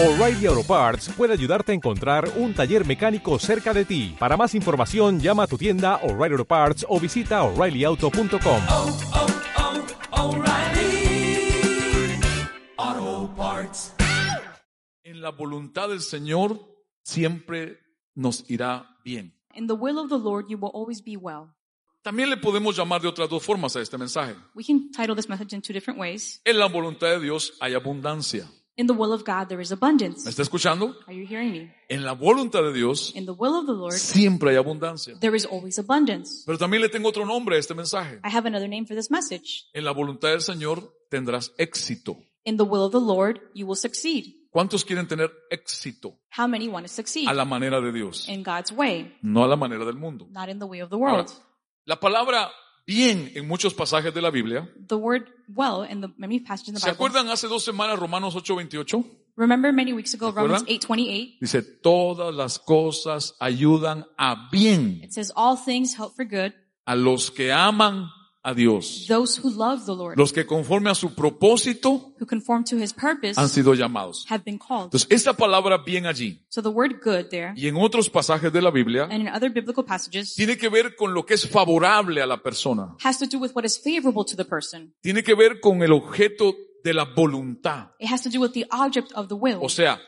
O'Reilly Auto Parts puede ayudarte a encontrar un taller mecánico cerca de ti. Para más información, llama a tu tienda O'Reilly Auto Parts o visita oreillyauto.com. oh, oh, Parts. En la voluntad del Señor siempre nos irá bien. In the will of the Lord, you will always be well. También le podemos llamar de otras dos formas a este mensaje. We can title this message in two different ways. En la voluntad de Dios hay abundancia. In the will of God, there is ¿Me abundance. está escuchando? Are you hearing me? En la voluntad de Dios In the will of the Lord, siempre hay abundancia. there is always abundance. Pero también le tengo otro nombre a este mensaje. I have another name for this message. En la voluntad del Señor tendrás éxito. In the will of the Lord, you will succeed. ¿Cuántos quieren tener éxito How many want to succeed? a la manera de Dios? In God's way, No a la manera del mundo. not in the way of the Ahora, world. la palabra bien en muchos pasajes de la Biblia. The word well in the many passages in the ¿Se Bible. acuerdan hace dos semanas Romanos 8:28? Remember many weeks ago, Romans acuerdan? 8:28. Dice, todas las cosas ayudan a bien It says, "All things help for good a los que aman a Dios. those who love the Lord, Los que conforme a su propósito who conform to His purpose, han sido llamados. have been called." Entonces, esta palabra bien allí So the word "good" there, y en otros pasajes de la Biblia and in other biblical passages, tiene que ver con lo que es favorable a la persona. has to do with what is favorable to the person. Tiene que ver con el objeto de la voluntad. It has to do with the object of the will O sea,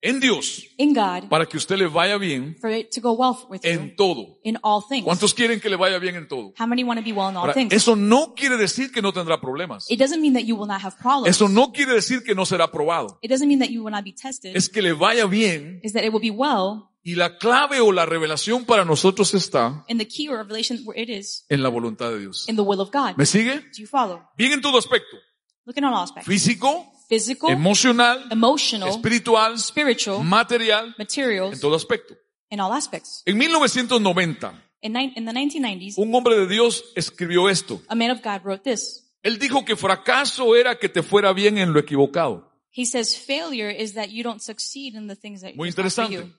en Dios, in God para que usted le vaya bien for it to go well with you en todo. in all things. ¿Cuántos quieren que le vaya bien en todo? How many want to be well in all Ahora, things? eso no quiere decir que no tendrá problemas. It doesn't mean that you will not have problems. Eso no quiere decir que no será probado. It doesn't mean that you will not be tested. Es que le vaya bien Is that it will be well, y la clave o la revelación para nosotros está and the key or revelation where it is en la voluntad de Dios. in the will of God. ¿Me sigue? Do you follow? Bien en todo aspecto. Look at all aspects. Físico, Physical, emocional, emotional, espiritual, spiritual, material, en materials, todo aspecto. in all aspects. En 1990, In, ni- in the 1990s, un hombre de Dios escribió esto. a man of God wrote this. Él dijo que fracaso era que te fuera bien en lo equivocado. He says failure is that you don't succeed in the things that Muy interesante. you.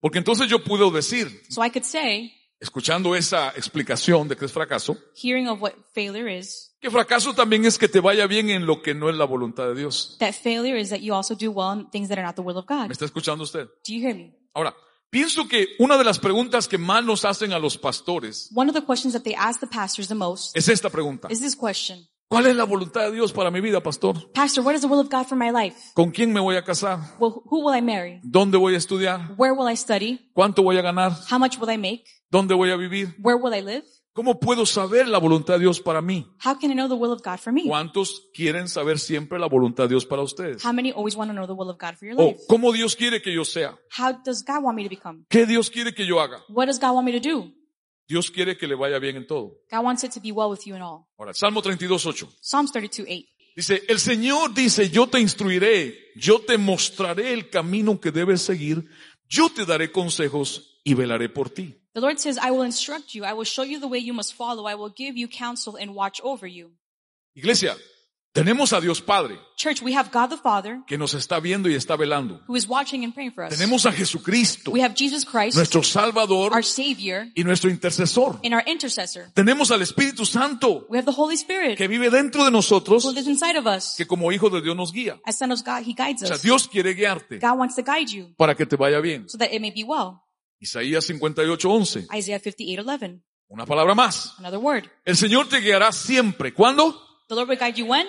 Porque entonces yo puedo decir, So I could say, escuchando esa explicación de que es fracaso, hearing of what failure is, que fracaso también es que te vaya bien en lo que no es la voluntad de Dios. that failure is that you also do well in things that are not the will of God. ¿Me está escuchando usted? Do you hear me? Ahora, pienso que una de las preguntas que más nos hacen a los pastores One of the questions that they ask the pastors the most es esta pregunta. is this question. ¿Cuál es la voluntad de Dios para mi vida, pastor? Pastor, what is the will of God for my life? ¿Con quién me voy a casar? Well, who will I marry? ¿Dónde voy a estudiar? Where will I study? ¿Cuánto voy a ganar? How much will I make? ¿Dónde voy a vivir? Where will I live? ¿Cómo puedo saber la voluntad de Dios para mí? How can I know the will of God for me? ¿Cuántos quieren saber siempre la voluntad de Dios para ustedes? How many always want to know the will of God for your ¿O life? cómo Dios quiere que yo sea? How does God want me to become? ¿Qué Dios quiere que yo haga? What does God want me to do? Dios quiere que le vaya bien en todo. God wants it to be well with you in all. Ahora, Salmo 32, 8. Psalms 32, 8. Dice, el Señor dice, yo te instruiré, yo te mostraré el camino que debes seguir, yo te daré consejos y velaré por ti. The Lord says, I will instruct you. I will show you the way you must follow. I will give you counsel and watch over you. Iglesia, tenemos a Dios Padre Church, we have God the Father que nos está viendo y está velando. who is watching and praying for us. Tenemos a Jesucristo, We have Jesus Christ, nuestro Salvador our Savior, y nuestro intercesor. and our intercessor. Tenemos al Espíritu Santo We have the Holy Spirit que vive dentro de nosotros, who lives inside of us. que como hijo de Dios nos guía. As son of God, He guides O sea, us. Dios quiere guiarte God wants to guide you para que te vaya bien. so that it may be well. Isaías 58, 11. Isaiah 58, 11. Una palabra más. Another word. El Señor te guiará siempre. ¿Cuándo? The Lord will guide you when?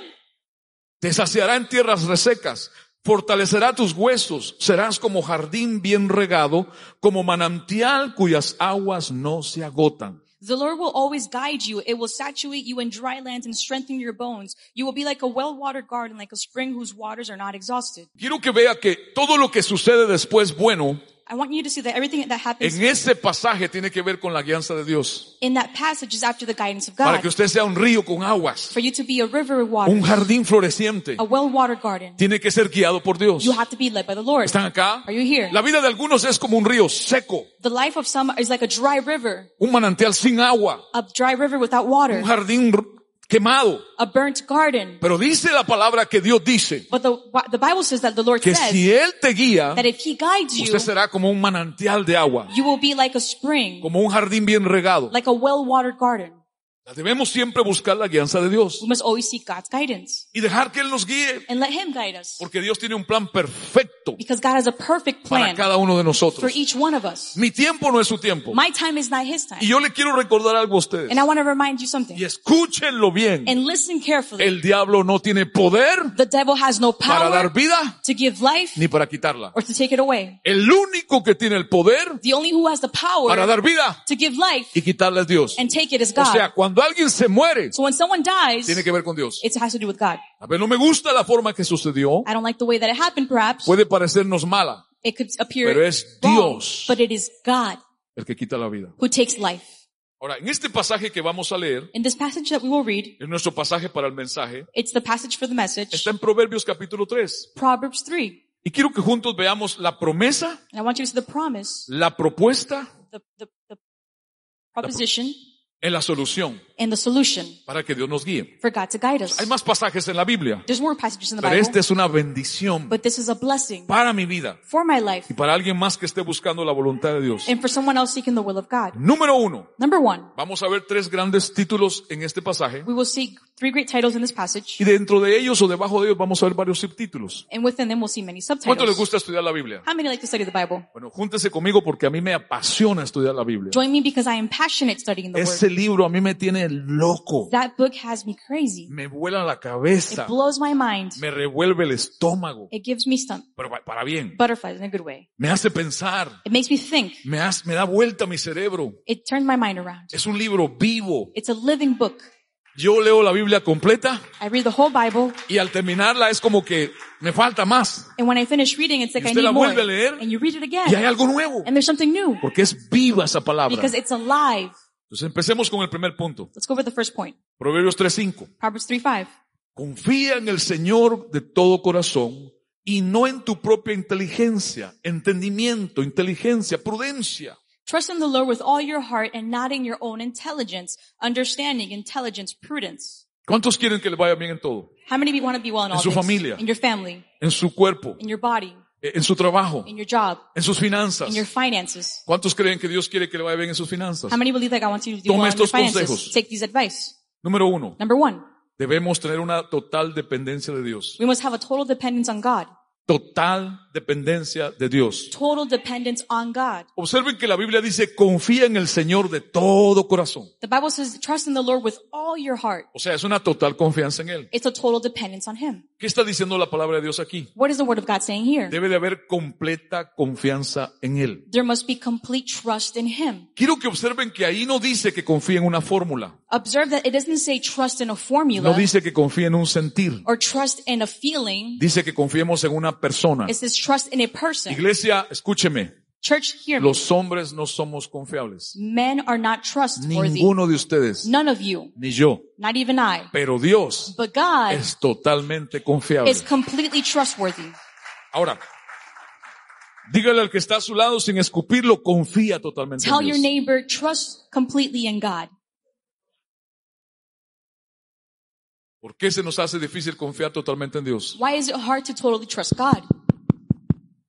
Te saciará en tierras resecas, fortalecerá tus huesos, serás como jardín bien regado, como manantial cuyas aguas no se agotan. The Lord will always guide you. It will saturate you in dry lands and strengthen your bones. You will be like a well-watered garden, like a spring whose waters are not exhausted. Quiero que vea que todo lo que sucede después bueno, I want you to see that everything that happens en ese pasaje tiene que ver con la guianza de Dios. in that passage is after the guidance of Para que God. usted sea un río con aguas, For you to be a river of water, un jardín floreciente, a well-watered garden, tiene que ser guiado por Dios. you have to be led by the Lord. ¿Están acá? Are you here? La vida de algunos es como un río seco, The life of some is like a dry river, un manantial sin agua, a dry river without water, un jardín r- quemado. a burnt garden. Pero dice la palabra que Dios dice But the, the Bible says that the Lord que says si Él te guía, that if He guides you, usted será como un manantial de agua, you will be like a spring, como un jardín bien regado. like a well-watered garden. Debemos siempre buscar la guianza de Dios We must always seek God's guidance y dejar que Él nos guíe, and let Him guide us. porque Dios tiene un plan perfecto Because God has a perfect para plan cada uno de for nosotros. each one of us. Mi tiempo no es su tiempo. My time is not His time. Y yo le quiero recordar algo a ustedes. And I want to remind you something. Y escúchenlo bien. And listen carefully. El diablo no tiene poder The devil has no para dar power vida to give life ni para quitarla. or to take it away. El único que tiene el poder The only who has the para power dar vida to give life y quitarla es Dios. and take it is O sea, God. Cuando alguien se muere, So when someone dies, tiene que ver con Dios. it has to do with God. A ver, no me gusta la forma que sucedió. I don't like the way that it happened, perhaps. Puede parecernos mala It could appear Pero es wrong, Dios. but it is God el que quita la vida. who takes life. Ahora, en este pasaje que vamos a leer, In this passage that we will read, es nuestro pasaje para el mensaje, it's the passage for the message, está en Proverbios capítulo 3. Proverbs 3. Y quiero que juntos veamos la promesa, I want you to see the promise, la propuesta the, the, the proposition, en la solución and the solution para que Dios nos guíe. for God to guide us. Hay más pasajes en la Biblia, There's more passages in the pero Bible, esta es una bendición but this is a blessing para mi vida for my life y para alguien más que esté buscando la voluntad de Dios. and for someone else seeking the will of God. Número uno, Number one, vamos a ver tres grandes títulos en este pasaje we will see three great titles in this passage, y dentro de ellos o debajo de ellos vamos a ver varios subtítulos. and within them we'll see many ¿Cuánto les subtitles. gusta estudiar la Biblia? How many like to study the Bible? Bueno, júntese conmigo porque a mí me apasiona estudiar la Biblia. Join me because I am passionate studying the Word. Libro a mí me tiene loco. That book has me crazy. Me vuela la It cabeza. blows my mind. Me revuelve el estómago. It gives me Pero pa- para bien. butterflies in a good way. Me hace pensar. It makes me think. Me, hace- me da vuelta mi cerebro. It turns my mind around. Es un libro vivo. It's a living book. Yo leo la Biblia completa I read the whole Bible, y al terminarla es como que me falta más. and when I finish reading, it's like Y I need la more. a leer, And you read it Y hay again, algo nuevo. and there's something new Porque es viva esa palabra. because it's alive. Entonces empecemos con el primer punto. Let's go over the first point. Proverbios 3.5. Proverbs 3 5. Confía en el Señor de todo corazón y no en tu propia inteligencia, entendimiento, inteligencia, prudencia. Trust in the Lord with all your heart and not in your own intelligence, understanding, intelligence, prudence. ¿Cuántos quieren que le vaya bien en todo? How many of you want to be well in En all su familia. In your family, En su cuerpo, in your body, en su trabajo, in your job, en sus finanzas. in your finances. ¿Cuántos creen que Dios quiere que le vaya bien en sus finanzas? How many believe that God wants you to do Tome well in your estos consejos. Take these advice. Número uno, Number one, debemos tener una total dependencia de Dios. we must have a total dependence on God. Total dependencia de Dios. Total dependence on God. Observen que la Biblia dice, confía en el Señor de todo corazón. The Bible says, trust in the Lord with all your heart. O sea, es una total confianza en Él. It's a total dependence on Him. ¿Qué está diciendo la palabra de Dios aquí? What is the Word of God saying here? Debe de haber completa confianza en Él. There must be complete trust in Him. Quiero que observen que ahí no dice que confíe en una fórmula. Observe that it doesn't say trust in a No formula dice que confíe en un sentir. or trust in a feeling. Dice que confiemos en una persona. It says trust in a person. Iglesia, escúcheme. Church, hear me. Los hombres no somos confiables. Men are not trustworthy. Ninguno de ustedes, None of you. ni yo. Not even I. Pero Dios But God es totalmente confiable. is completely trustworthy. Ahora, dígale al que está a su lado sin escupirlo, confía totalmente Tell en your Dios. neighbor, trust completely in God. ¿Por qué se nos hace difícil confiar totalmente en Dios? Why is it hard to totally trust God?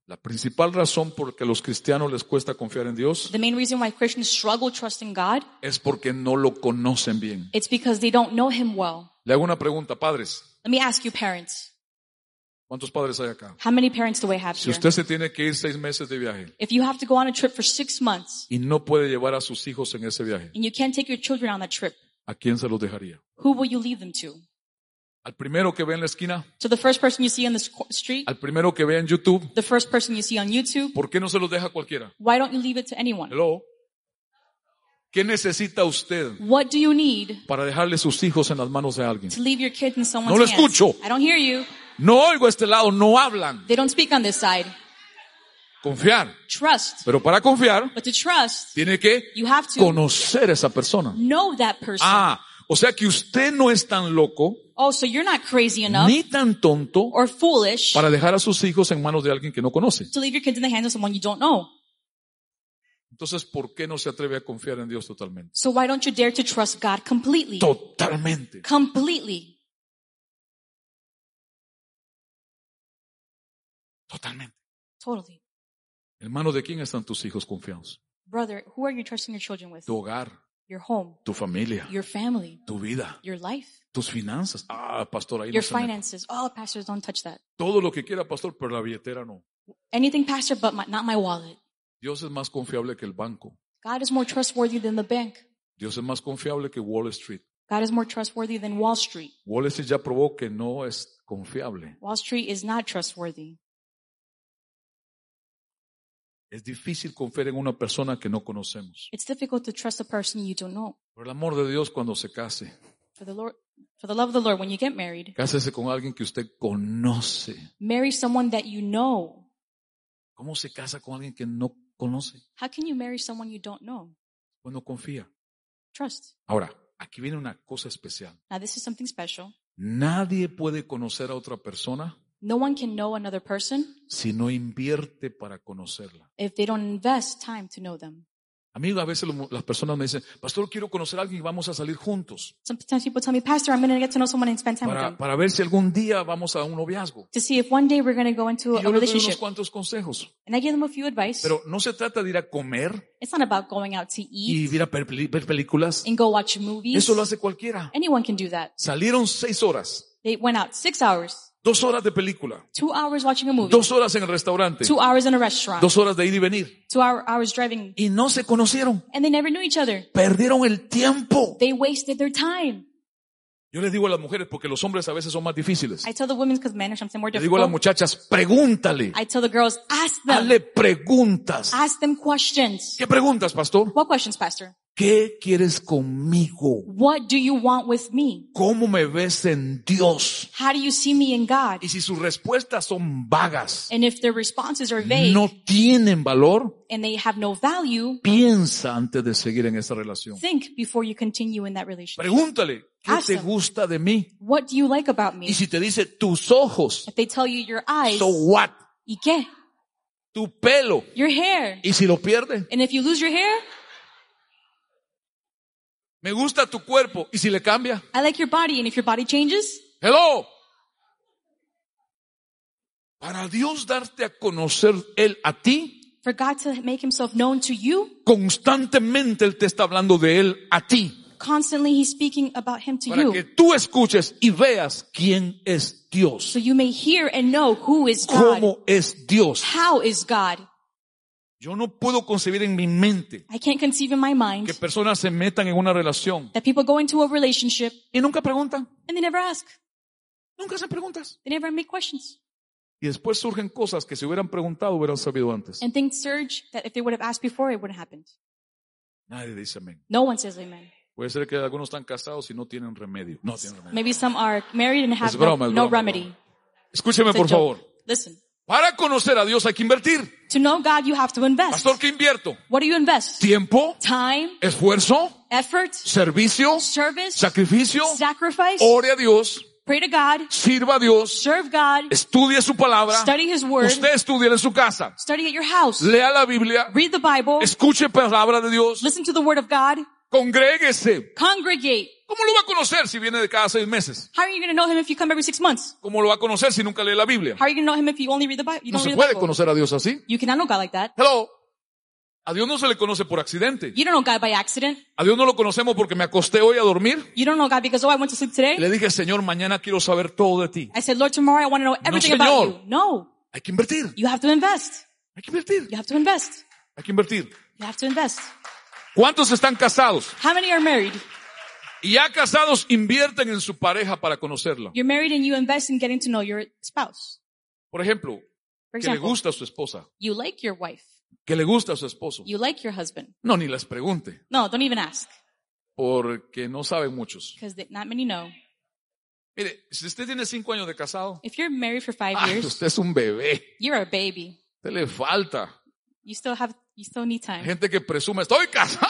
La principal razón por que a los cristianos les cuesta confiar en Dios The main reason why Christians struggle trusting God, es porque no lo conocen bien. it's because they don't know Him well. Le hago una pregunta, padres. Let me ask you parents. ¿Cuántos padres hay acá? How many parents do have Si here? usted se tiene que ir seis meses de viaje If you have to go on a trip for six months y no puede llevar a sus hijos en ese viaje, and you can't take your children on that trip, ¿a quién se los dejaría? who will you leave them to? ¿Al primero que ve en la esquina? To the first person you see on the street? ¿Al primero que ve en YouTube? The first person you see on YouTube? ¿Por qué no se los deja a cualquiera? Why don't you leave it to anyone? Hello. ¿Qué necesita usted What do you need para dejarle sus hijos en las manos de alguien? to leave your kids in someone's No lo hands? escucho. I don't hear you. No oigo a este lado, no hablan. They don't speak on this side. Confiar. Trust. Pero para confiar, But to trust, tiene que you have to conocer a esa persona. know that person. Ah, o sea que usted no es tan loco Oh, so you're not crazy enough ni tan tonto or foolish para dejar a sus hijos en manos de alguien que no conoce. to leave your kids in the hands of someone you don't know. Entonces, ¿por qué no se atreve a confiar en Dios totalmente? So why don't you dare to trust God completely? Totalmente. Completely. Totalmente. Totally. ¿En manos de quién están tus hijos confiados? Brother, who are you trusting your children with? Tu hogar, Your home, tu familia, your family, tu vida, your life, tus finanzas. Ah, pastor, ahí no your mete. finances. Oh, pastors, don't touch that. Todo lo que quiera, pastor, pero la billetera no. Anything, Pastor, but my, not my wallet. Dios es más confiable que el banco. God is more trustworthy than the bank. Dios es más confiable que Wall Street. God is more trustworthy than Wall Street. Wall Street ya probó que no es confiable. Wall Street is not trustworthy. Es difícil confiar en una persona que no conocemos. It's difficult to trust a person you don't know. Por el amor de Dios, cuando se case, For the Lord, for the love of the Lord, when you get married, cásese con alguien que usted conoce. marry someone that you know. ¿Cómo se casa con alguien que no conoce? How can you marry someone you don't know? No confía. Trust. Ahora, aquí viene una cosa especial. Now, this is something special. Nadie puede conocer a otra persona No one can know another person si no invierte para conocerla. if they don't invest time to know them. Amigo, a veces lo- las personas me dicen, pastor, quiero conocer a alguien y vamos a salir juntos Sometimes people tell me, Pastor, I'm going to get to know someone and spend time with para, them para ver si algún día vamos a un noviazgo. to see if one day we're going to go into Y a yo les doy unos relationship. cuantos consejos. And I give them a few advice. Pero no se trata de ir a comer It's not about going out to y eat ir a per- ver películas. and go watch movies. Eso lo hace cualquiera. Anyone can do that. Salieron seis horas, They went out six hours, dos horas de película, two hours watching a movie, dos horas en el restaurante, two hours in a restaurant, dos horas de ir y venir. two hour, hours driving, Y no se conocieron. and they never knew each other. Perdieron el tiempo. They wasted their time. Yo les digo a las mujeres, porque los hombres a veces son más difíciles. I tell the women because men are something more Les digo a las difficult. muchachas, pregúntale. I tell the girls, ask them, preguntas. ask them questions. ¿Qué preguntas, pastor? What questions, Pastor? ¿Qué quieres conmigo? What do you want with me? ¿Cómo me ves en Dios? How do you see me in God? Y si sus respuestas son vagas, And if their responses are vague no tienen valor, and they have no value, piensa antes de seguir en esa relación. think before you continue in that relationship. Pregúntale, ¿qué Ask te them. gusta de mí? What do you like about me? Y si te dice tus ojos, If they tell you your eyes, so what? ¿y qué? Tu pelo. Your hair. Y si lo pierde, And if you lose your hair, me gusta tu cuerpo. Y si le cambia, I like your body. And if your body changes, hello. Para Dios darte a conocer Él a ti, for God to make himself known to you, constantemente Él te está hablando de Él a ti. constantly he's speaking about him to Para you. que tú escuches y veas quién es Dios. So you may hear and know who is God. ¿Cómo es Dios? How is God? Yo no puedo concebir en mi mente I can't conceive in my mind que personas se metan en una relación that people go into a relationship y nunca preguntan. and they never ask. Nunca hacen preguntas. They never make questions. Y después surgen cosas que si hubieran preguntado hubieran sabido antes. And things surge that if they would have asked before, it wouldn't have happened. Nadie dice amén. No one says amen. Puede ser que algunos están casados y no tienen remedio. No tienen remedio. Maybe some are married and have Es broma, no, broma, remedy. broma. Escúcheme por joke. favor. Listen, Para conocer a Dios hay que invertir. to know God, you have to invest. Pastor, ¿qué invierto? What do you invest? Tiempo, Time, esfuerzo, effort, servicio, service, sacrificio. sacrifice. Ore a Dios, Pray to God, sirva a Dios, serve God, estudie su palabra. study His Word, Usted estudie en su casa. study at your house, Lea la Biblia, read the Bible, escuche palabra de Dios, listen to the Word of God, congréguese. congregate. ¿Cómo lo va a conocer si viene de cada seis meses? How are you going to know Him if you come every six months? ¿Cómo lo va a conocer si nunca lee la Biblia? How are you going to know Him if you only read the Bible? You No don't se read the puede Bible. conocer a Dios así. You cannot know God like that. Hello. A Dios no se le conoce por accidente. You don't know God by accident. A Dios no lo conocemos porque me acosté hoy a dormir You don't know God because, oh, I went to sleep today. le dije, Señor, mañana quiero saber todo de ti. I said, Lord, tomorrow I want to know everything about señor. you. No, Hay que invertir. you have to invest. Hay que invertir. You have to invest. Hay que invertir. You have to invest. ¿Cuántos están casados? How many are married? Y ya casados invierten en su pareja para conocerla. You're married and you invest in getting to know your spouse. Por ejemplo, For que le example, gusta a su esposa, you like your wife. que le gusta a su esposo. You like your husband. No, ni les pregunte, No, don't even ask porque no saben muchos. because not many know. Mire, si usted tiene cinco años de casado, If you're married for five ah, years, usted es un bebé. you're a baby. Usted le falta. You still have, you still need time. gente que presume, estoy casado.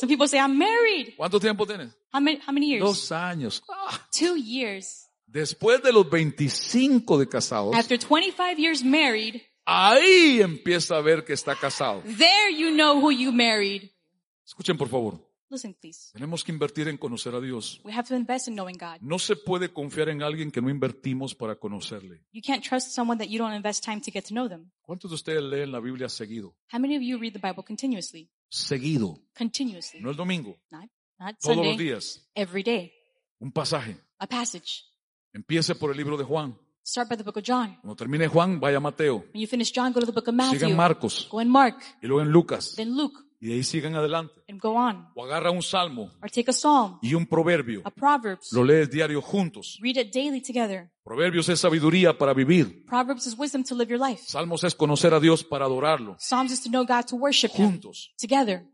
Some people say, I'm married. ¿Cuánto tiempo tienes? How many, how many years? Dos años. Ah, Two years. Después de los 25 de casados, After 25 years married, ahí empieza a ver que está casado. there you know who you married. Escuchen, por favor. Listen, please. Tenemos que invertir en conocer a Dios. We have to invest in knowing God. No se puede confiar en alguien que no invertimos para conocerle. You can't trust someone that you don't invest time to get to know them. ¿Cuántos de ustedes leen la Biblia seguido? How many of you read the Bible continuously? Seguido. Continuously. No el domingo. Not, not Todos Sunday. los días. Every day. Un pasaje. A passage. Empiece por el libro de Juan. Start by the book of John. Cuando termine Juan, vaya a Mateo. When you finish John, go to the book of Sigan Matthew. Marcos. Go in Mark, Y luego en Lucas. then Luke, Y de ahí sigan adelante. and go on. O agarra un salmo Or take a psalm, y un proverbio. a Proverbs. Lo lees diario juntos. Read it daily together. Proverbios es sabiduría para vivir. Proverbs is wisdom to live your life. Salmos es conocer a Dios para adorarlo. Psalms is to know God, to worship Him Juntos. together.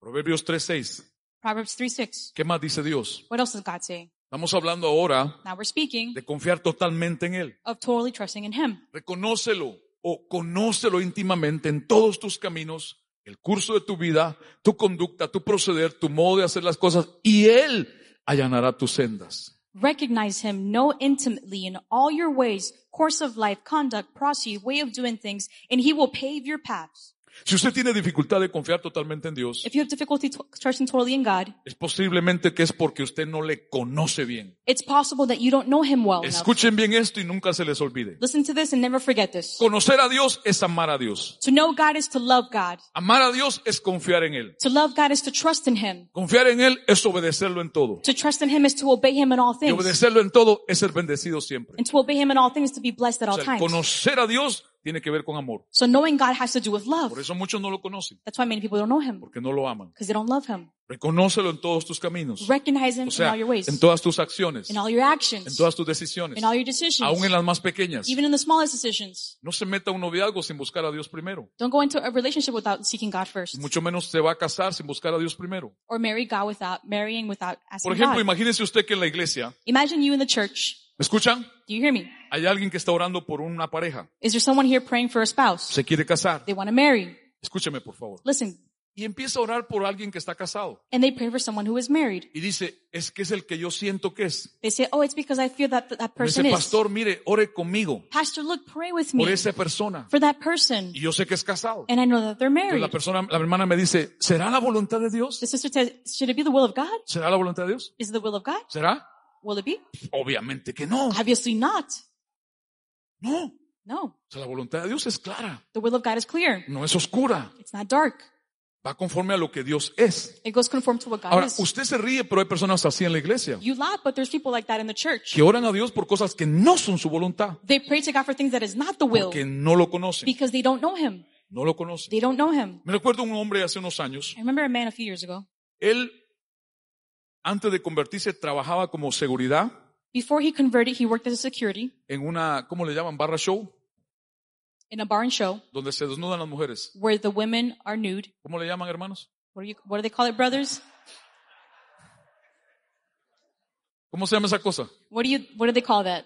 Proverbios 3.6. Proverbs 3 6. ¿Qué más dice Dios? What else does God say? Estamos hablando ahora Now we're speaking de confiar totalmente en Él. of totally trusting in Him. Reconócelo o conócelo íntimamente en todos tus caminos, el curso de tu vida, tu conducta, tu proceder, tu modo de hacer las cosas, y Él allanará tus sendas. Recognize Him, know intimately in all your ways, course of life, conduct, process, way of doing things, and He will pave your paths. Si usted tiene dificultad de confiar totalmente en Dios, If you have difficulty trusting totally in God, es posiblemente que es porque usted no le conoce bien. it's possible that you don't know Him well enough. Escuchen bien esto y nunca se les olvide. Listen to this and never forget this. Conocer a Dios es amar a Dios. To know God is to love God. Amar a Dios es confiar en Él. To love God is to trust in Him. Confiar en Él es obedecerlo en todo. To trust in Him is to obey Him in all Y things. obedecerlo en todo es ser bendecido siempre. And to obey Him in all things is to be blessed at O all sea, el times. conocer a Dios tiene que ver con amor. So knowing God has to do with love. Por eso muchos no lo conocen, That's why many people don't know Him. porque no lo aman. Because they don't love Him. Reconócelo en todos tus caminos. Recognize Him O in sea, all your ways. en todas tus acciones, In all your en actions. todas tus decisiones, In all your decisions. aún en las más pequeñas. Even in the smallest decisions. No se meta a un noviazgo sin buscar a Dios primero. Don't go into a relationship without seeking God first. Mucho menos se va a casar sin buscar a Dios primero. Or marry God without, marrying without asking Por ejemplo, God. imagínese usted que en la iglesia, Imagine you in the church. ¿Me escuchan? Do you hear me? Hay alguien que está orando por una pareja, Is there someone here praying for a spouse? se quiere casar. They want to marry. Escúcheme, por favor. Listen. Y empieza a orar por alguien que está casado. And they pray for someone who is married. Y dice, es que es el que yo siento que es. They say, oh, it's because I feel that that, person dice, is. pastor, mire, ore conmigo Pastor, look, pray with me por esa persona. for that person. Y yo sé que es casado. And I know that they're Entonces married. la persona, la hermana me dice, ¿será la voluntad de Dios? The sister says, should it be the will of God? ¿Será la voluntad de Dios? Is it the will of God? ¿Será? Will it be? Obviamente que no. Obviously not. No. O No. sea, la voluntad de Dios es clara, The will of God is clear. no es oscura. It's not dark. Va conforme a lo que Dios es. It goes conform to what God Ahora, is. usted se ríe, pero hay personas así en la iglesia You laugh, but there's people like that in the church. que oran a Dios por cosas que no son su voluntad, They pray to God for things that is not the will porque no lo conocen. because they don't know Him. No lo conocen. They don't know Him. Me recuerdo un hombre hace unos años. I remember a man a few years ago. Él, antes de convertirse, trabajaba como seguridad Before he converted, he worked as a security en una, ¿cómo le llaman? Barra show, in a bar and show donde se desnudan las mujeres. where the women are nude. ¿Cómo le llaman, hermanos? What do you, what do they call it, brothers? ¿Cómo se llama esa cosa? What do you, what do they call that?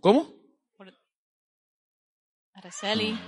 ¿Cómo? Araceli.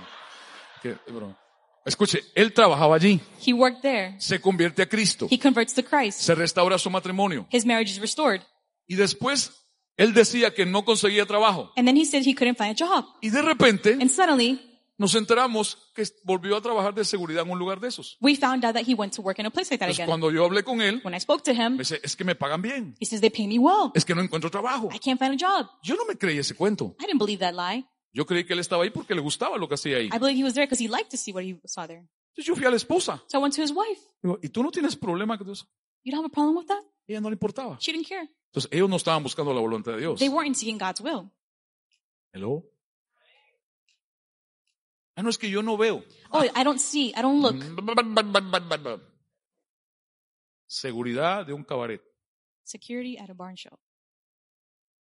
¿Qué? Broma. Escuche, él trabajaba allí, He worked there. se convierte a Cristo, He converts to Christ. se restaura su matrimonio His marriage is restored. y después él decía que no conseguía trabajo And then he said he couldn't find a job. y de repente And suddenly, nos enteramos que volvió a trabajar de seguridad en un lugar de esos. we found out that he went to work in a place like that Entonces again. cuando yo hablé con él, When I spoke to him, me dice, es que me pagan bien, he says, they pay me well. es que no encuentro trabajo. I can't find a job. Yo no me creí ese cuento. I didn't believe that lie. Yo creí que él estaba ahí porque le gustaba lo que hacía ahí. I believe he was there because he liked to see what he saw there. Entonces yo fui a la esposa. So I went to his wife. Digo, ¿y tú no tienes problema con eso? You don't have a problem with that? ella no le importaba. She didn't care. Entonces ellos no estaban buscando la voluntad de Dios. They weren't seeking God's will. Hello. Ah, no, es que yo no veo. Oh, I don't see. I don't look. Seguridad de un cabaret. Security at a barn show.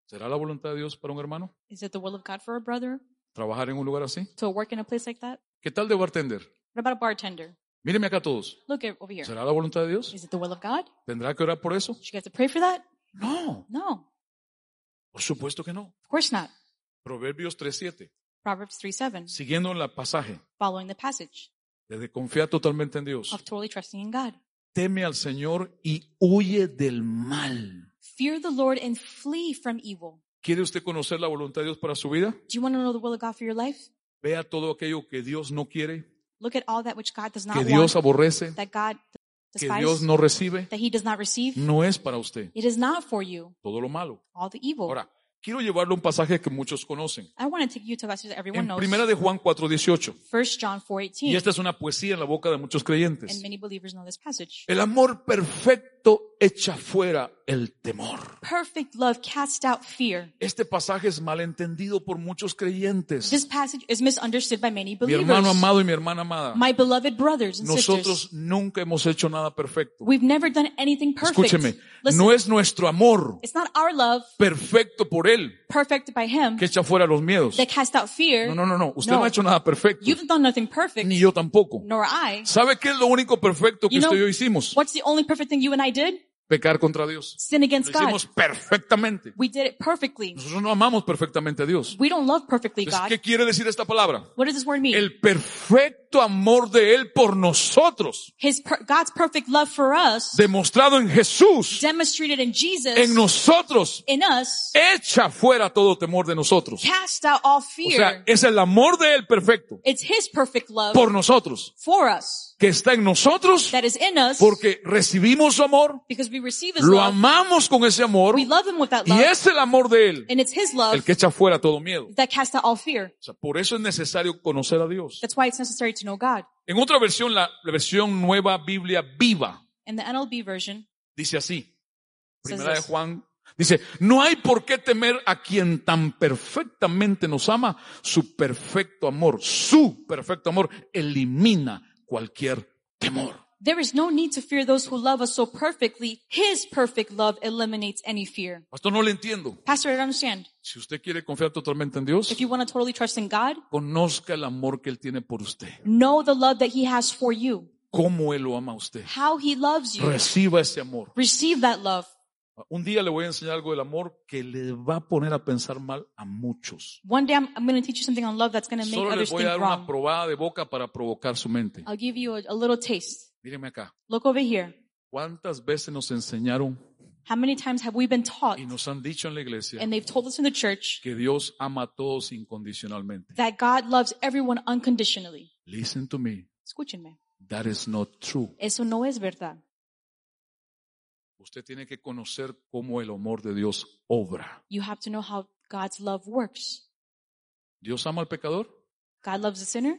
¿Será la voluntad de Dios para un hermano? Is it the will of God for a brother ¿Trabajar en un lugar así? to work in a place like that? ¿Qué tal de bartender? What about a bartender? Míreme acá todos. Look at, over here. ¿Será la voluntad de Dios? Is it the will of God? ¿Tendrá que orar por eso? Should you have to pray for that? No, No, por supuesto que no. of course not. Proverbios 3.7. Proverbs 3 7, Siguiendo en la pasaje, following the passage desde confiar totalmente en Dios. of totally trusting in God. Teme al Señor y huye del mal. Fear the Lord and flee from evil. ¿Quiere usted conocer la voluntad de Dios para su vida? Do you want to know the will of God for your life? Vea todo aquello que Dios no quiere, Look at all that which God does not que Dios want, aborrece, that God que Dios no recibe. that He does not receive. No es para usted It is not for you, todo lo malo. all the evil. Ahora, quiero llevarle un pasaje que muchos conocen. I want to take you to a passage that everyone En knows. primera de Juan 4:18. 1 John 4 Y esta es una poesía en la boca de muchos and creyentes. many believers know this passage. El amor perfecto echa fuera el temor. Perfect love casts out fear. Este pasaje es malentendido por muchos creyentes. This passage is misunderstood by many Mi believers. hermano amado y mi hermana amada, My beloved brothers and sisters, nosotros nunca hemos hecho nada perfecto. we've never done anything perfect. Escúcheme, Listen, no es nuestro amor it's not our love, perfecto por Él perfect by Him, que echa fuera los miedos. that cast out fear. No, no, no, no. Usted No. no ha hecho nada perfecto. You've done nothing perfect, Ni yo tampoco. nor I. ¿Sabe qué es lo único perfecto que You know, usted y yo hicimos? What's the only perfect thing you and I did? Pecar contra Dios. Sin against Lo God. hicimos perfectamente. We did it perfectly. Nosotros no amamos perfectamente a Dios. We don't love perfectly Entonces, God. ¿Qué quiere decir esta palabra? What does this word mean? El perfecto amor de Él por nosotros, His per- God's perfect love for us, demostrado en Jesús, demonstrated in Jesus, en nosotros, in us, echa fuera todo temor de nosotros. cast out all O sea, fear. es el amor de Él perfecto It's His perfect love por nosotros, for us, que está en nosotros that is in us, porque recibimos su amor, lo amamos con ese amor We love Him with that y es el amor de Él and it's His el que echa fuera todo miedo. that casts out all fear. O sea, por eso es necesario conocer a Dios. That's why it's necessary to know God. En otra versión, la, la versión nueva Biblia viva, dice así. Primera de. Juan. Dice, no hay por qué temer a quien tan perfectamente nos ama. Su perfecto amor, su perfecto amor elimina cualquier temor. there is no need to fear those who love us so perfectly. His perfect love eliminates any fear. Pastor, no le entiendo. Pastor, I don't understand. Si usted quiere confiar totalmente en Dios, If you want to totally trust in God, conozca el amor que Él tiene por usted. know the love that He has for you, Cómo Él lo ama a usted. how He loves you. Reciba ese amor. Receive that love. Un día le voy a enseñar algo del amor que le va a poner a pensar mal a muchos. One day I'm, I'm going to teach you something on love that's going to make Solo others les voy a think dar una wrong. probada de boca para provocar su mente. I'll give you a, a little taste. Míreme acá. Look over here. ¿Cuántas veces nos enseñaron How many times have we been taught y nos han dicho en la iglesia and they've told us in the church que Dios ama a todos incondicionalmente? that God loves everyone unconditionally? Listen to me. Escúchenme. That is not true. Eso no es verdad. Usted tiene que conocer cómo el amor de Dios obra. You have to know how God's love works. ¿Dios ama al pecador? God loves the sinner.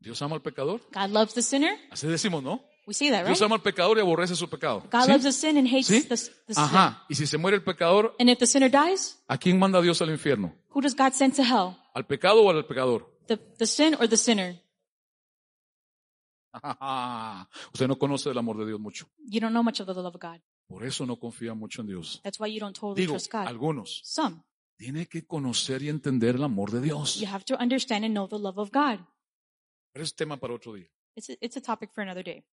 ¿Dios ama al pecador? God loves the sinner. Así decimos, ¿no? We say that, right? Dios ama al pecador y aborrece su pecado. God ¿Sí? loves the sin and hates ¿Sí? the, the sin. Ajá. Y si se muere el pecador, And if the sinner dies, ¿a quién manda Dios al infierno? who does God send to hell? ¿Al pecado o al pecador? The, the sin or the sinner? Usted no conoce el amor de Dios mucho. You don't know much of the love of God. Por eso no confía mucho en Dios. That's why you don't totally Digo, trust God. algunos. Some. Tiene que conocer y entender el amor de Dios. You have to understand and know the love of God. Pero es tema para otro día. It's a, it's a topic for another day.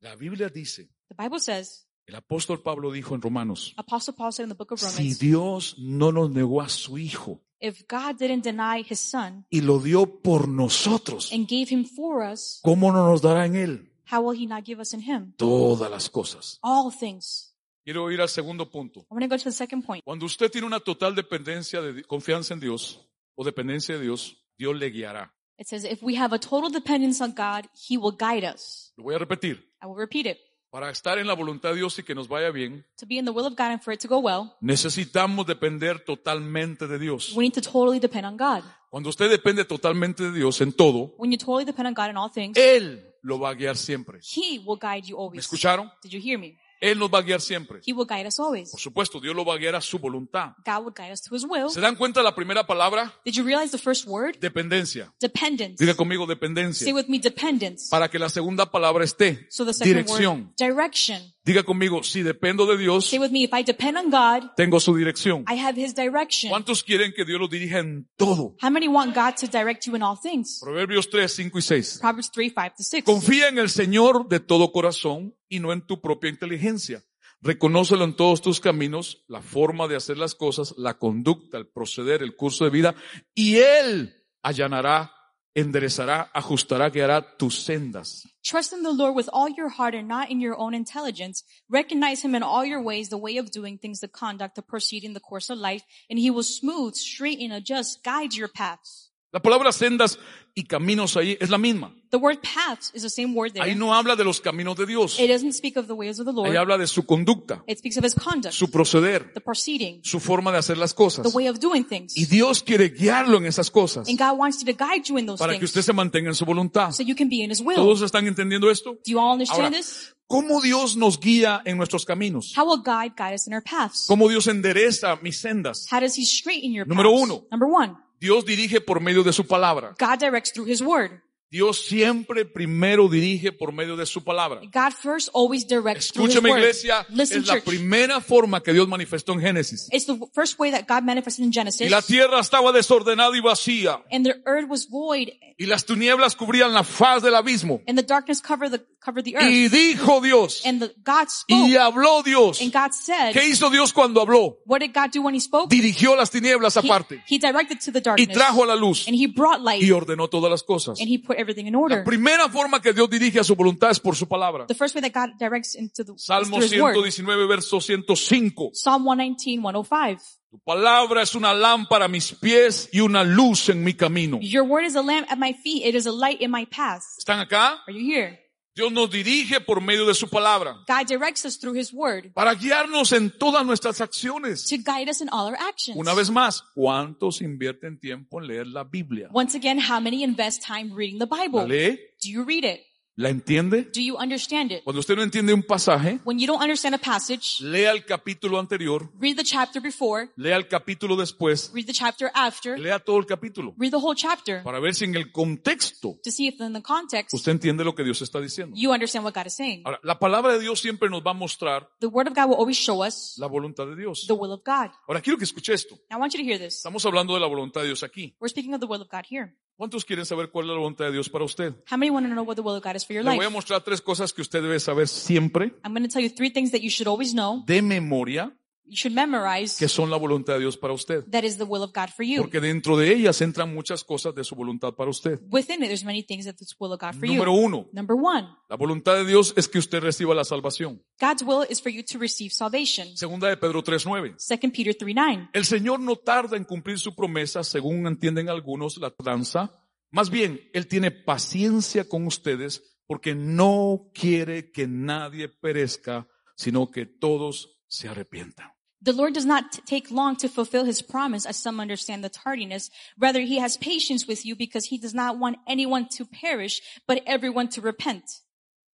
La Biblia dice, The Bible says, el apóstol Pablo dijo en Romanos, Apostle Paul said in the book of si Romans, Dios no nos negó a su Hijo if God didn't deny his son y lo dio por nosotros, and gave him for us, ¿cómo no nos dará en Él how will he not give us in him? todas las cosas? All things. Quiero ir al segundo punto. I want to go to the second point. Cuando usted tiene una total dependencia de confianza en Dios o dependencia de Dios, Dios le guiará. It says, if we have a total dependence on God, he will guide us. Lo voy a repetir. I will repeat it. Para estar en la voluntad de Dios y que nos vaya bien, To be in the will of God and for it to go well, necesitamos depender totalmente de Dios. we need to totally depend on God. Cuando usted depende totalmente de Dios en todo, When you totally depend on God in all things, Él lo va a guiar siempre. he will guide you ¿Me always. escucharon? Did you hear me? Él nos va a guiar siempre. He will guide us always. Por supuesto, Dios lo va a guiar a su voluntad. God will guide us to his will. ¿Se dan cuenta la primera palabra? Did you realize the first word? Dependencia. Dependence. Diga conmigo Say dependencia. with me, dependence. Para que la segunda palabra esté. So the second Dirección. word, direction. Diga conmigo, si dependo de Dios, Say with me, if I depend on God, tengo su dirección. I have his direction. ¿Cuántos quieren que Dios los dirija en todo? How many want God to direct you in all things? Proverbios 3, 5 y 6. Proverbs 3, 5 to 6. Confía en el Señor de todo corazón y no en tu propia inteligencia. Reconócelo en todos tus caminos, la forma de hacer las cosas, la conducta, el proceder, el curso de vida, y Él allanará, enderezará, ajustará, guiará tus sendas. Trust in the Lord with all your heart and not in your own intelligence. Recognize him in all your ways, the way of doing things, the conduct, the proceeding, the course of life, and he will smooth, straighten, adjust, guide your paths. La palabra sendas y caminos ahí es la misma. The word paths is the same word there. Ahí no habla de los caminos de Dios. It doesn't speak of the ways of the Ahí Lord. habla de su conducta, It speaks of his conduct, su proceder, the proceeding, su forma de hacer las the cosas. way of doing things. Y Dios quiere guiarlo en esas cosas And God wants to guide you in those para que things usted se mantenga en su voluntad. so you can be in his will. ¿Todos están entendiendo esto? Do you all understand Ahora, this? ¿Cómo Dios nos guía en nuestros caminos? How will God guide us in our paths? ¿Cómo Dios endereza mis sendas? How does He straighten your Número paths? uno. Number one, Dios dirige por medio de su palabra. God directs through His Word. Dios siempre primero dirige por medio de su palabra. God first always directs Escúchame iglesia, Listen, es la church. primera forma que Dios manifestó en Génesis. It's the first way that God manifested in Y Genesis. la tierra estaba desordenada y vacía, And the earth was void, y las tinieblas cubrían la faz del abismo. and the darkness covered the covered the earth. Y dijo Dios, And the, God spoke, y habló Dios. and God said, ¿Qué hizo Dios cuando habló? what did God do when He spoke? Dirigió las tinieblas aparte he directed to the y trajo a la luz and He brought light, y ordenó todas las cosas. and He put everything in La order. primera forma que Dios dirige a su voluntad es por su palabra. The first way that God directs into the is Salmo through His Word. 119, verso 105. Psalm 119, 105. Tu palabra es una lámpara a mis pies y una luz en mi camino. Your word is a lamp at my feet. It is a light in my path. ¿Están acá? Are you here? Dios nos dirige por medio de su palabra God directs us through His word para guiarnos en todas nuestras acciones. to guide us in all our actions. Una vez más, ¿cuántos invierten tiempo en leer la Biblia? Once again, how many invest time reading the ¿La Bible? lee? Do you read it? ¿La entiende? Do you understand it? Cuando usted no entiende un pasaje, When you don't understand a passage, lea el capítulo anterior, read the chapter before, lea el capítulo después, read the chapter after, lea todo el capítulo read the whole chapter para ver si en el contexto to see if in the context usted entiende lo que Dios está diciendo. you understand what God is saying. Ahora, la palabra de Dios siempre nos va a mostrar The word of God will always show us la voluntad de Dios. the will of God. Ahora, quiero que escuche esto. Now, I want you to hear this. Estamos hablando de la voluntad de Dios aquí. We're speaking of the will of God here. ¿Cuántos quieren saber cuál es la voluntad de Dios para usted? How many want to know what the will of God is for your Le life? voy a mostrar tres cosas que usted debe saber siempre I'm going to tell you three things that you should always know. de memoria You should memorize que son la voluntad de Dios para usted. that is the will of God for you. Porque dentro de ellas entran muchas cosas de su voluntad para usted. Within it, there's many things that will of God for Número you. uno, Number one, la voluntad de Dios es que usted reciba la salvación. God's will is for you to receive salvation. Segunda de Pedro 3.9. 2 Peter 3 9. El Señor no tarda en cumplir su promesa, según entienden algunos la danza. Más bien, Él tiene paciencia con ustedes porque no quiere que nadie perezca, sino que todos se arrepientan. The Lord does not t- take long to fulfill his promise, as some understand the tardiness. Rather, he has patience with you because he does not want anyone to perish, but everyone to repent.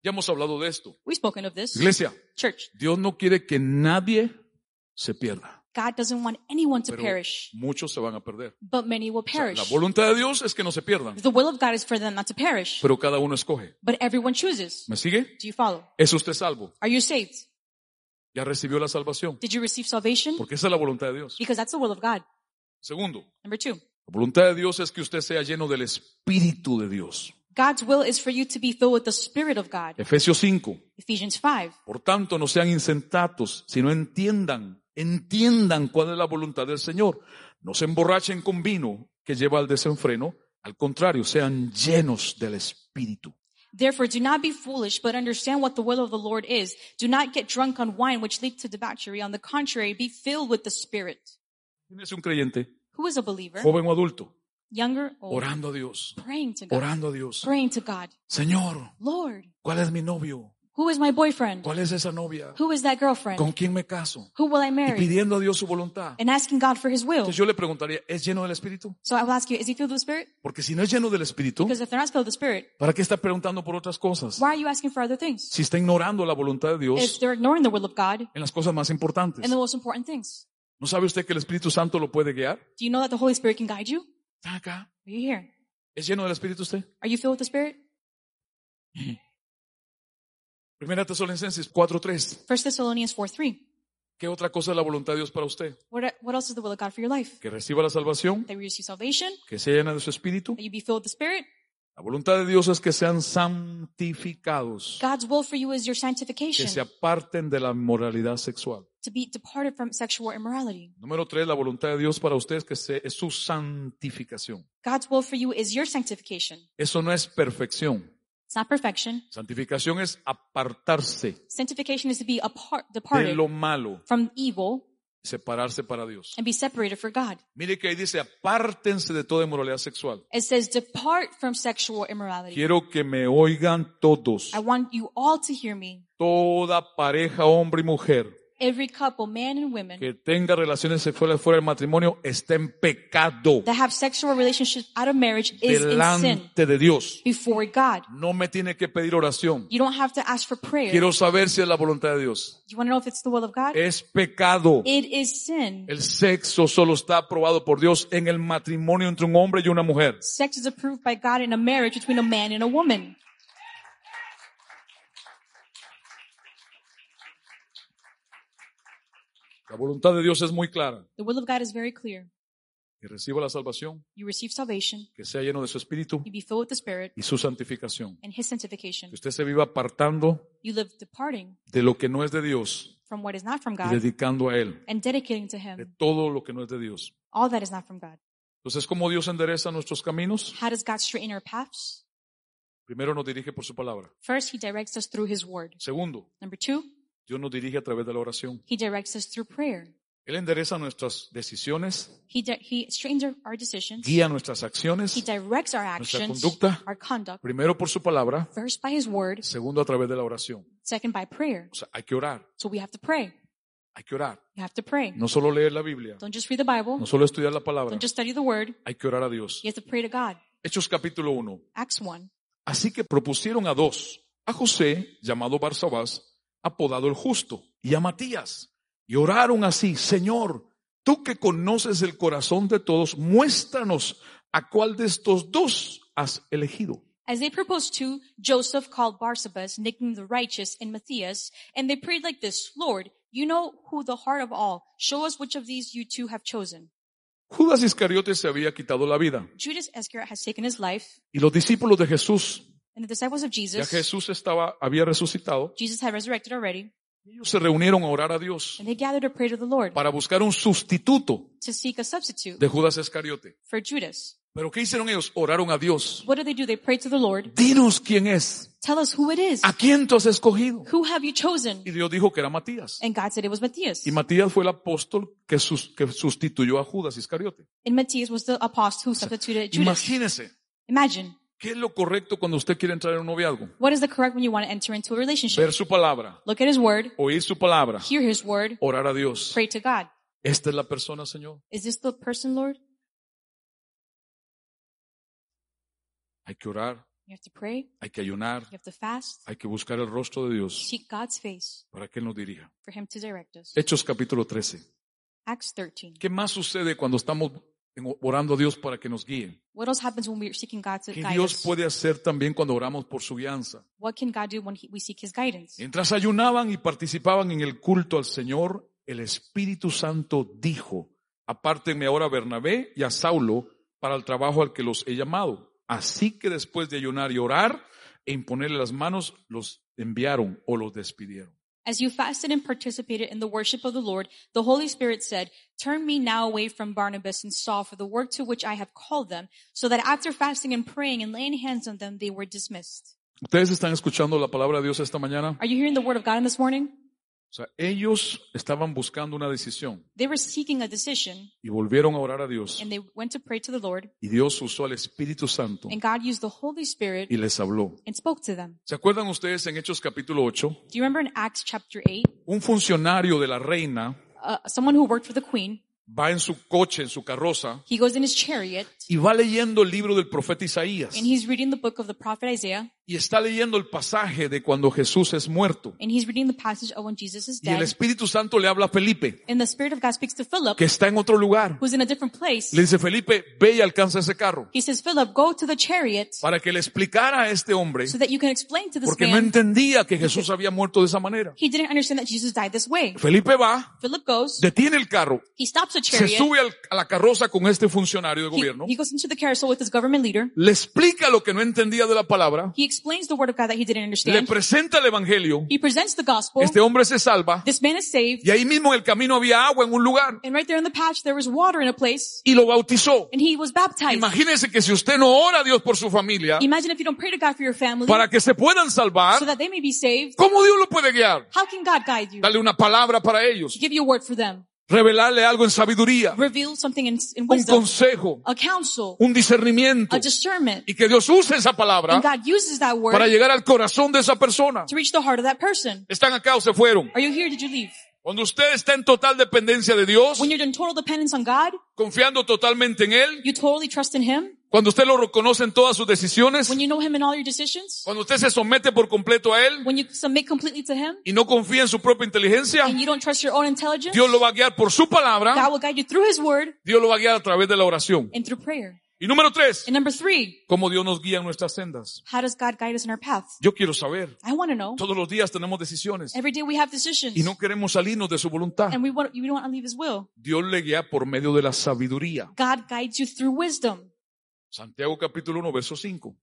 Ya hemos hablado de esto. We've spoken of this. Iglesia, Church, Dios no quiere que nadie se pierda, God doesn't want anyone to pero perish, muchos se van a perder. but many will O sea, la perish. voluntad de Dios es que no se pierdan, The will of God is for them not to perish, pero cada uno escoge. but everyone chooses. ¿Me sigue? Do you follow? ¿Es usted salvo? Are you saved? ¿Ya recibió la salvación? Did you receive salvation? Porque esa es la voluntad de Dios. Because that's the will of God. Segundo, Number two, la voluntad de Dios es que usted sea lleno del Espíritu de Dios. God's will is for you to be filled with the Spirit of God. Efesios 5. Ephesians 5. Por tanto, no sean insensatos, sino entiendan, entiendan cuál es la voluntad del Señor. No se emborrachen con vino que lleva al desenfreno. Al contrario, sean llenos del Espíritu. Therefore, do not be foolish, but understand what the will of the Lord is. Do not get drunk on wine, which leads to debauchery. On the contrary, be filled with the Spirit. ¿Quién es un creyente, Who is a believer? joven o adulto? Younger or Orando a Dios, praying to God? orando a Dios. Praying to God. Señor, Lord, ¿cuál es mi novio? Who is my boyfriend? ¿Cuál es esa novia? Who is that girlfriend? ¿Con quién me caso? Who will I Y marry? pidiendo a Dios su voluntad. And asking God for His will. Entonces yo le preguntaría, ¿es lleno del Espíritu? So I will ask you, is he filled with the Spirit? Porque si no es lleno del Espíritu, Because if they're not filled with the Spirit, ¿para qué está preguntando por otras cosas? why are you asking for other things? Si está ignorando la voluntad de If Dios they're ignoring the will of God en las cosas más importantes. and the most important things. ¿No sabe usted que el Espíritu Santo lo puede guiar? Do you know that the Holy Spirit can guide you? Está acá. Are you here? ¿Es lleno del Espíritu usted? Are you filled with the Spirit? Primera Tesalonicenses 4.3. 1 Thessalonians 4 3. ¿Qué otra cosa es la voluntad de Dios para usted? What, what else is the will of God for your life? Que reciba la salvación, That you receive salvation, que sea llena de su Espíritu. that you be filled with the Spirit. La voluntad de Dios es que sean santificados, God's will for you is your que sanctification, se aparten de la moralidad sexual. to be departed from sexual immorality. Número tres, la voluntad de Dios para usted es que se- es su santificación. God's will for you is your sanctification. Eso no es perfección. It's not perfection. Santificación es apartarse Sanctification is to be apart, de departed lo malo, from evil separarse para Dios. and be separated for God. Mire que ahí dice, apártense de toda inmoralidad sexual. It says, depart from sexual immorality. Quiero que me oigan todos, I want you all to hear me. toda pareja, hombre y mujer, Every couple, man and women, que tenga relaciones sexuales fuera del matrimonio está en pecado that have sexual relationships out of marriage is in sin delante de Dios. before God. No me tiene que pedir oración. You don't have to ask for prayer. Quiero saber si es la voluntad de Dios. You want to know if it's the will of God? Es pecado. It is sin. El sexo solo está aprobado por Dios en el matrimonio entre un hombre y una mujer. Sex is approved by God in a marriage between a man and a woman. La voluntad de Dios es muy clara. The will of God is very clear. Reciba la salvación, You receive salvation, que sea lleno de su espíritu you be filled with the Spirit y su santificación. and His sanctification. Que usted se viva apartando You live departing de lo que no es de Dios from what is not from y God dedicando a Él and dedicating to de Him todo lo que no es de Dios. all that is not from God. Entonces, ¿cómo Dios endereza nuestros caminos? How does God straighten our paths? Primero nos dirige por su palabra. First, He directs us through His Word. Segundo, Number two, Dios nos dirige a través de la oración. He directs us through prayer. Él endereza nuestras decisiones, He, di- he straightens our, our decisions. guía nuestras He acciones, directs our nuestra actions, conducta. our conduct, primero por su palabra, first by His Word, segundo a través de la oración. second by prayer. O sea, hay que orar, So we have to pray. hay que orar. You have to pray. No solo leer la Biblia, Don't just read the Bible. no solo estudiar la palabra, Don't just study the Word. hay que orar a Dios. You have to pray to God. Hechos capítulo 1. Acts 1. Así que propusieron a dos, a José, llamado Barsabás, apodado el justo, y a Matías, y oraron así, Señor, tú que conoces el corazón de todos, muéstranos a cuál de estos dos has elegido. As they proposed to, Joseph called Barsabas, nicknamed the righteous, and Matthias, and they prayed like this, Lord, you know who the heart of all. Show us which of these you two have chosen. Judas Iscariote se había quitado la vida, Judas Iscariot has taken his life, y los discípulos de Jesús, and the disciples of ya Jesus, Jesús estaba, había resucitado, Jesus had resurrected already, ellos se reunieron a orar a Dios and they gathered to pray to the Lord para buscar un sustituto to seek a substitute de Judas Iscariote. for Judas. Pero ¿qué hicieron ellos? Oraron a Dios. What did they do? They prayed to the Lord. Dinos quién es. Tell us who it is. ¿A quién tú has escogido? Who have you chosen? Y Dios dijo que era Matías. And God said it was Matthias. Y Matías fue el apóstol que, sus- que sustituyó a Judas Iscariote. And Matthias was the apostle who substituted Judas. Imagínese, Imagine. ¿Qué es lo correcto cuando usted quiere entrar en un noviazgo? What is the correct when you want to enter into a relationship? Ver su palabra, Look at his word, oír su palabra, hear his word, orar a Dios. pray to God. Esta es la persona, Señor. Is this the person, Lord? Hay que orar, You have to pray, hay que ayunar, you have to fast, hay que buscar el rostro de Dios seek God's face para que Él nos dirija. for him to direct us. Hechos capítulo 13. Acts 13. ¿Qué más sucede cuando estamos orando a Dios para que nos guíe? What else happens when we're seeking God to ¿Qué guide Dios us? puede hacer también cuando oramos por su guianza? What can God do when he, we seek his guidance? Mientras ayunaban y participaban en el culto al Señor, el Espíritu Santo dijo, apártenme ahora a Bernabé y a Saulo para el trabajo al que los he llamado. Así que después de ayunar y orar e imponerle las manos, los enviaron o los despidieron. As you fasted and participated in the worship of the Lord, the Holy Spirit said, Turn me now away from Barnabas and Saul for the work to which I have called them, so that after fasting and praying and laying hands on them, they were dismissed. ¿Ustedes están escuchando la palabra de Dios esta mañana? Are you hearing the word of God in this morning? O sea, ellos estaban buscando una decisión They were seeking a decision y volvieron a orar a Dios. and they went to pray to the Lord Y Dios usó al Espíritu Santo and God used the Holy Spirit y les habló. and spoke to them. ¿Se acuerdan ustedes en Hechos capítulo 8? Do you remember in Acts chapter 8, Un funcionario de la reina uh, someone who worked for the queen, va en su coche, en su carroza, he goes in his chariot y va leyendo el libro del profeta Isaías. and he's reading the book of the prophet Isaiah Y está leyendo el pasaje de cuando Jesús es muerto. and he's reading the passage of when Jesus is Y el dead. Espíritu Santo le habla a Felipe, And the Spirit of God speaks to Philip, que está en otro lugar. who's in a different place. Le dice, Felipe, ve y alcanza ese carro. He says, Philip, go to the chariot Para que le explicara a este hombre, so that you can explain to this porque no entendía que Jesús había muerto de esa manera. He didn't understand that Jesus died this way. Felipe va, Philip goes, detiene el carro, he stops the se sube al- a la carroza con este funcionario de he, gobierno, he goes into the carousel with his government leader. le explica lo que no entendía de la palabra, He explains the word of God that he didn't le understand. presenta el evangelio, He presents the gospel. este hombre se salva, This man is saved. y ahí mismo en el camino había agua en un lugar, And right there in the patch, there was water in a place. y lo bautizó. And he was baptized. Imagínese que si usted no ora a Dios por su familia, Imagine if you don't pray to God for your family para que se puedan salvar, so that they may be saved. ¿cómo Dios lo puede guiar? How can God guide you? Darle una palabra para ellos, Give you a word for them. Revelarle algo en sabiduría, Reveal something in, in un consejo, un discernimiento, y que Dios use esa palabra para llegar al corazón de esa persona. to reach the heart of that person. ¿Están acá o se fueron? Cuando usted está en total dependencia de Dios, When you're in total dependence on God, confiando totalmente en Él, you totally trust in Him. cuando usted lo reconoce en todas sus decisiones, When you know Him in all your decisions. cuando usted se somete por completo a Él When you submit completely to Him. y no confía en su propia inteligencia, And you don't trust your own intelligence. Dios lo va a guiar por su palabra, God will guide you through His Word Dios lo va a guiar a través de la oración. Y número tres, And number three, cómo Dios nos guía en nuestras sendas. how does God guide us in our path? Yo quiero saber, I want to know. todos los días tenemos decisiones Every day we have decisions. y no queremos salirnos de su voluntad. And we want, we don't want to leave His will. Dios le guía por medio de la sabiduría. God guides you through wisdom. Santiago capítulo 1, verso 5.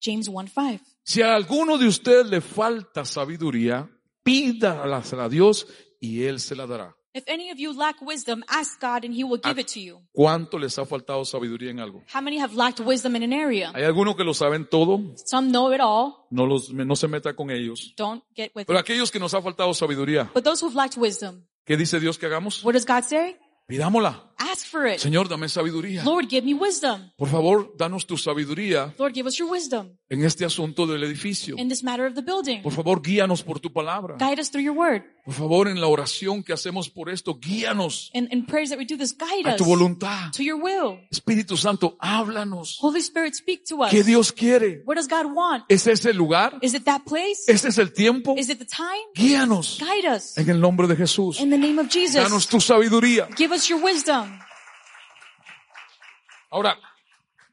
James 1 5. Si a alguno de ustedes le falta sabiduría, pídala a Dios y Él se la dará. If any of you lack wisdom, ask God and He will give it to you. ¿Cuánto les ha faltado sabiduría en algo? How many have lacked wisdom in an area? Hay algunos que lo saben todo, Some know it all. no, los, no se meta con ellos. Don't get with Pero aquellos que nos ha faltado sabiduría, But those who've lacked wisdom, ¿qué dice Dios que hagamos? what does God say? Pidámosla. Ask for it. Señor, dame sabiduría. Lord, give me wisdom. Por favor, danos tu sabiduría Lord, give us your wisdom en este asunto del edificio. in this matter of the building. Por favor, guíanos por tu palabra. Guide us through your word. Por favor, en la oración que hacemos por esto, guíanos And in prayers that we do this, guide a tu voluntad. to your will. Espíritu Santo, háblanos. Holy Spirit, speak to us. ¿Qué Dios quiere? What does God want? ¿Es ese el lugar? Is it that place? ¿Este es el tiempo? Is it the time? Guíanos Guide us en el nombre de Jesús. in the name of Danos Jesus. tu sabiduría. Give us your wisdom. Ahora,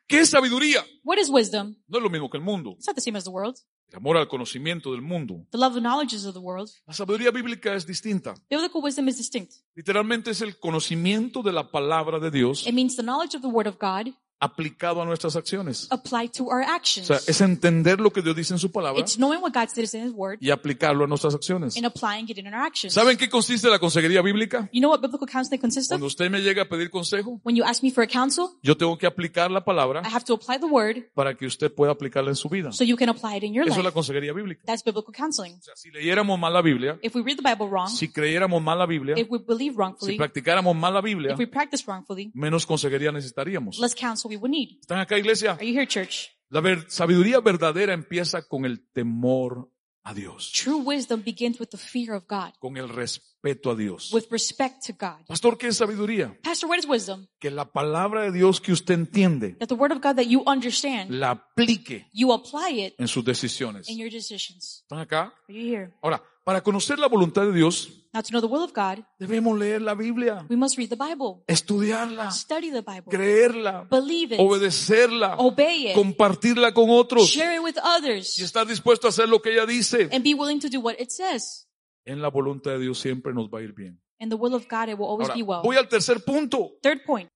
¿qué es sabiduría? What is wisdom? No es lo mismo que el mundo. It's not the same as the world. El amor al conocimiento del mundo. The love and knowledges of the world. La sabiduría bíblica es distinta. Biblical wisdom is distinct. Literalmente es el conocimiento de la palabra de Dios It means the knowledge of the word of God aplicado a nuestras acciones. applied to our O actions. sea, es entender lo que Dios dice en su palabra It's knowing what God says in His word y aplicarlo a nuestras acciones. and applying it in our actions. ¿Saben qué consiste la consejería bíblica? You know what biblical counseling consists of? Cuando usted me llega a pedir consejo, When you ask me for a counsel, yo tengo que aplicar la palabra I have to apply the word para que usted pueda aplicarla en su vida. so you can apply it in your Eso es la consejería bíblica. That's biblical counseling. O sea, si leyéramos mal la Biblia, If we read the Bible wrong, si creyéramos mal la Biblia, if we believe si wrongfully, practicáramos mal la Biblia, if we practice wrongfully, menos consejería necesitaríamos. less counsel we would need. ¿Están acá, iglesia? Are you here, church? La ver- sabiduría verdadera empieza con el temor a Dios, True wisdom begins with the fear of God, con el respeto a Dios. with respect to God. Pastor, ¿qué es sabiduría? Pastor, what is wisdom? Que la palabra de Dios que usted entiende That the word of God that you understand, la aplique you apply it en sus decisiones. in your decisions. ¿Están acá? Are you here? Ahora, para conocer la voluntad de Dios, Now, to know the will of God, debemos leer la Biblia, we must read the Bible, estudiarla, study the Bible, creerla, believe it, obedecerla, obey it, compartirla con otros share it with y others, estar dispuesto a hacer lo que ella dice. and be willing to do what it says. En la voluntad de Dios siempre nos va a ir bien. In the will of God, it will always Ahora, be well. voy al tercer punto. Third point,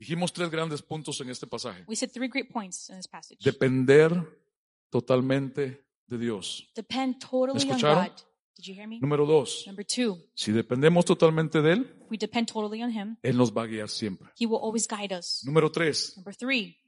Dijimos tres grandes puntos en este pasaje. we said three great points in this passage. Depender totalmente de Dios. Depend totally on escucharon? God. Did you hear me? Número dos, Number two, si dependemos totalmente de Él, we depend totally on Him. Él nos va a guiar siempre. He will always guide us. Número tres, Number three,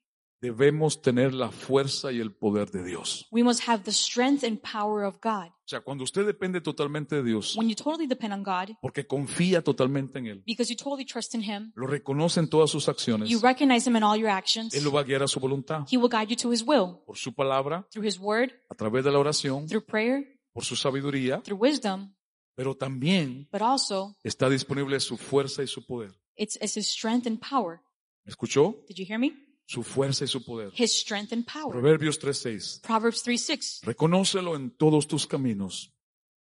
debemos tener la fuerza y el poder de Dios. we must have the strength and power of God. O sea, cuando usted depende totalmente de Dios, When you totally depend on God, porque confía totalmente en Él, because you totally trust in Him, lo reconoce en todas sus acciones, you recognize Him in all your actions, Él lo va a guiar a su voluntad, He will guide you to His will por su palabra, through His word, a través de la oración, through prayer, por su sabiduría, through wisdom, pero también but also está disponible su fuerza y su poder. it's, it's His strength and power. ¿Me escuchó? Did you hear me? Su fuerza y su poder. His strength and power. Proverbios 3:6. Proverbs 3 6. Reconócelo en todos tus caminos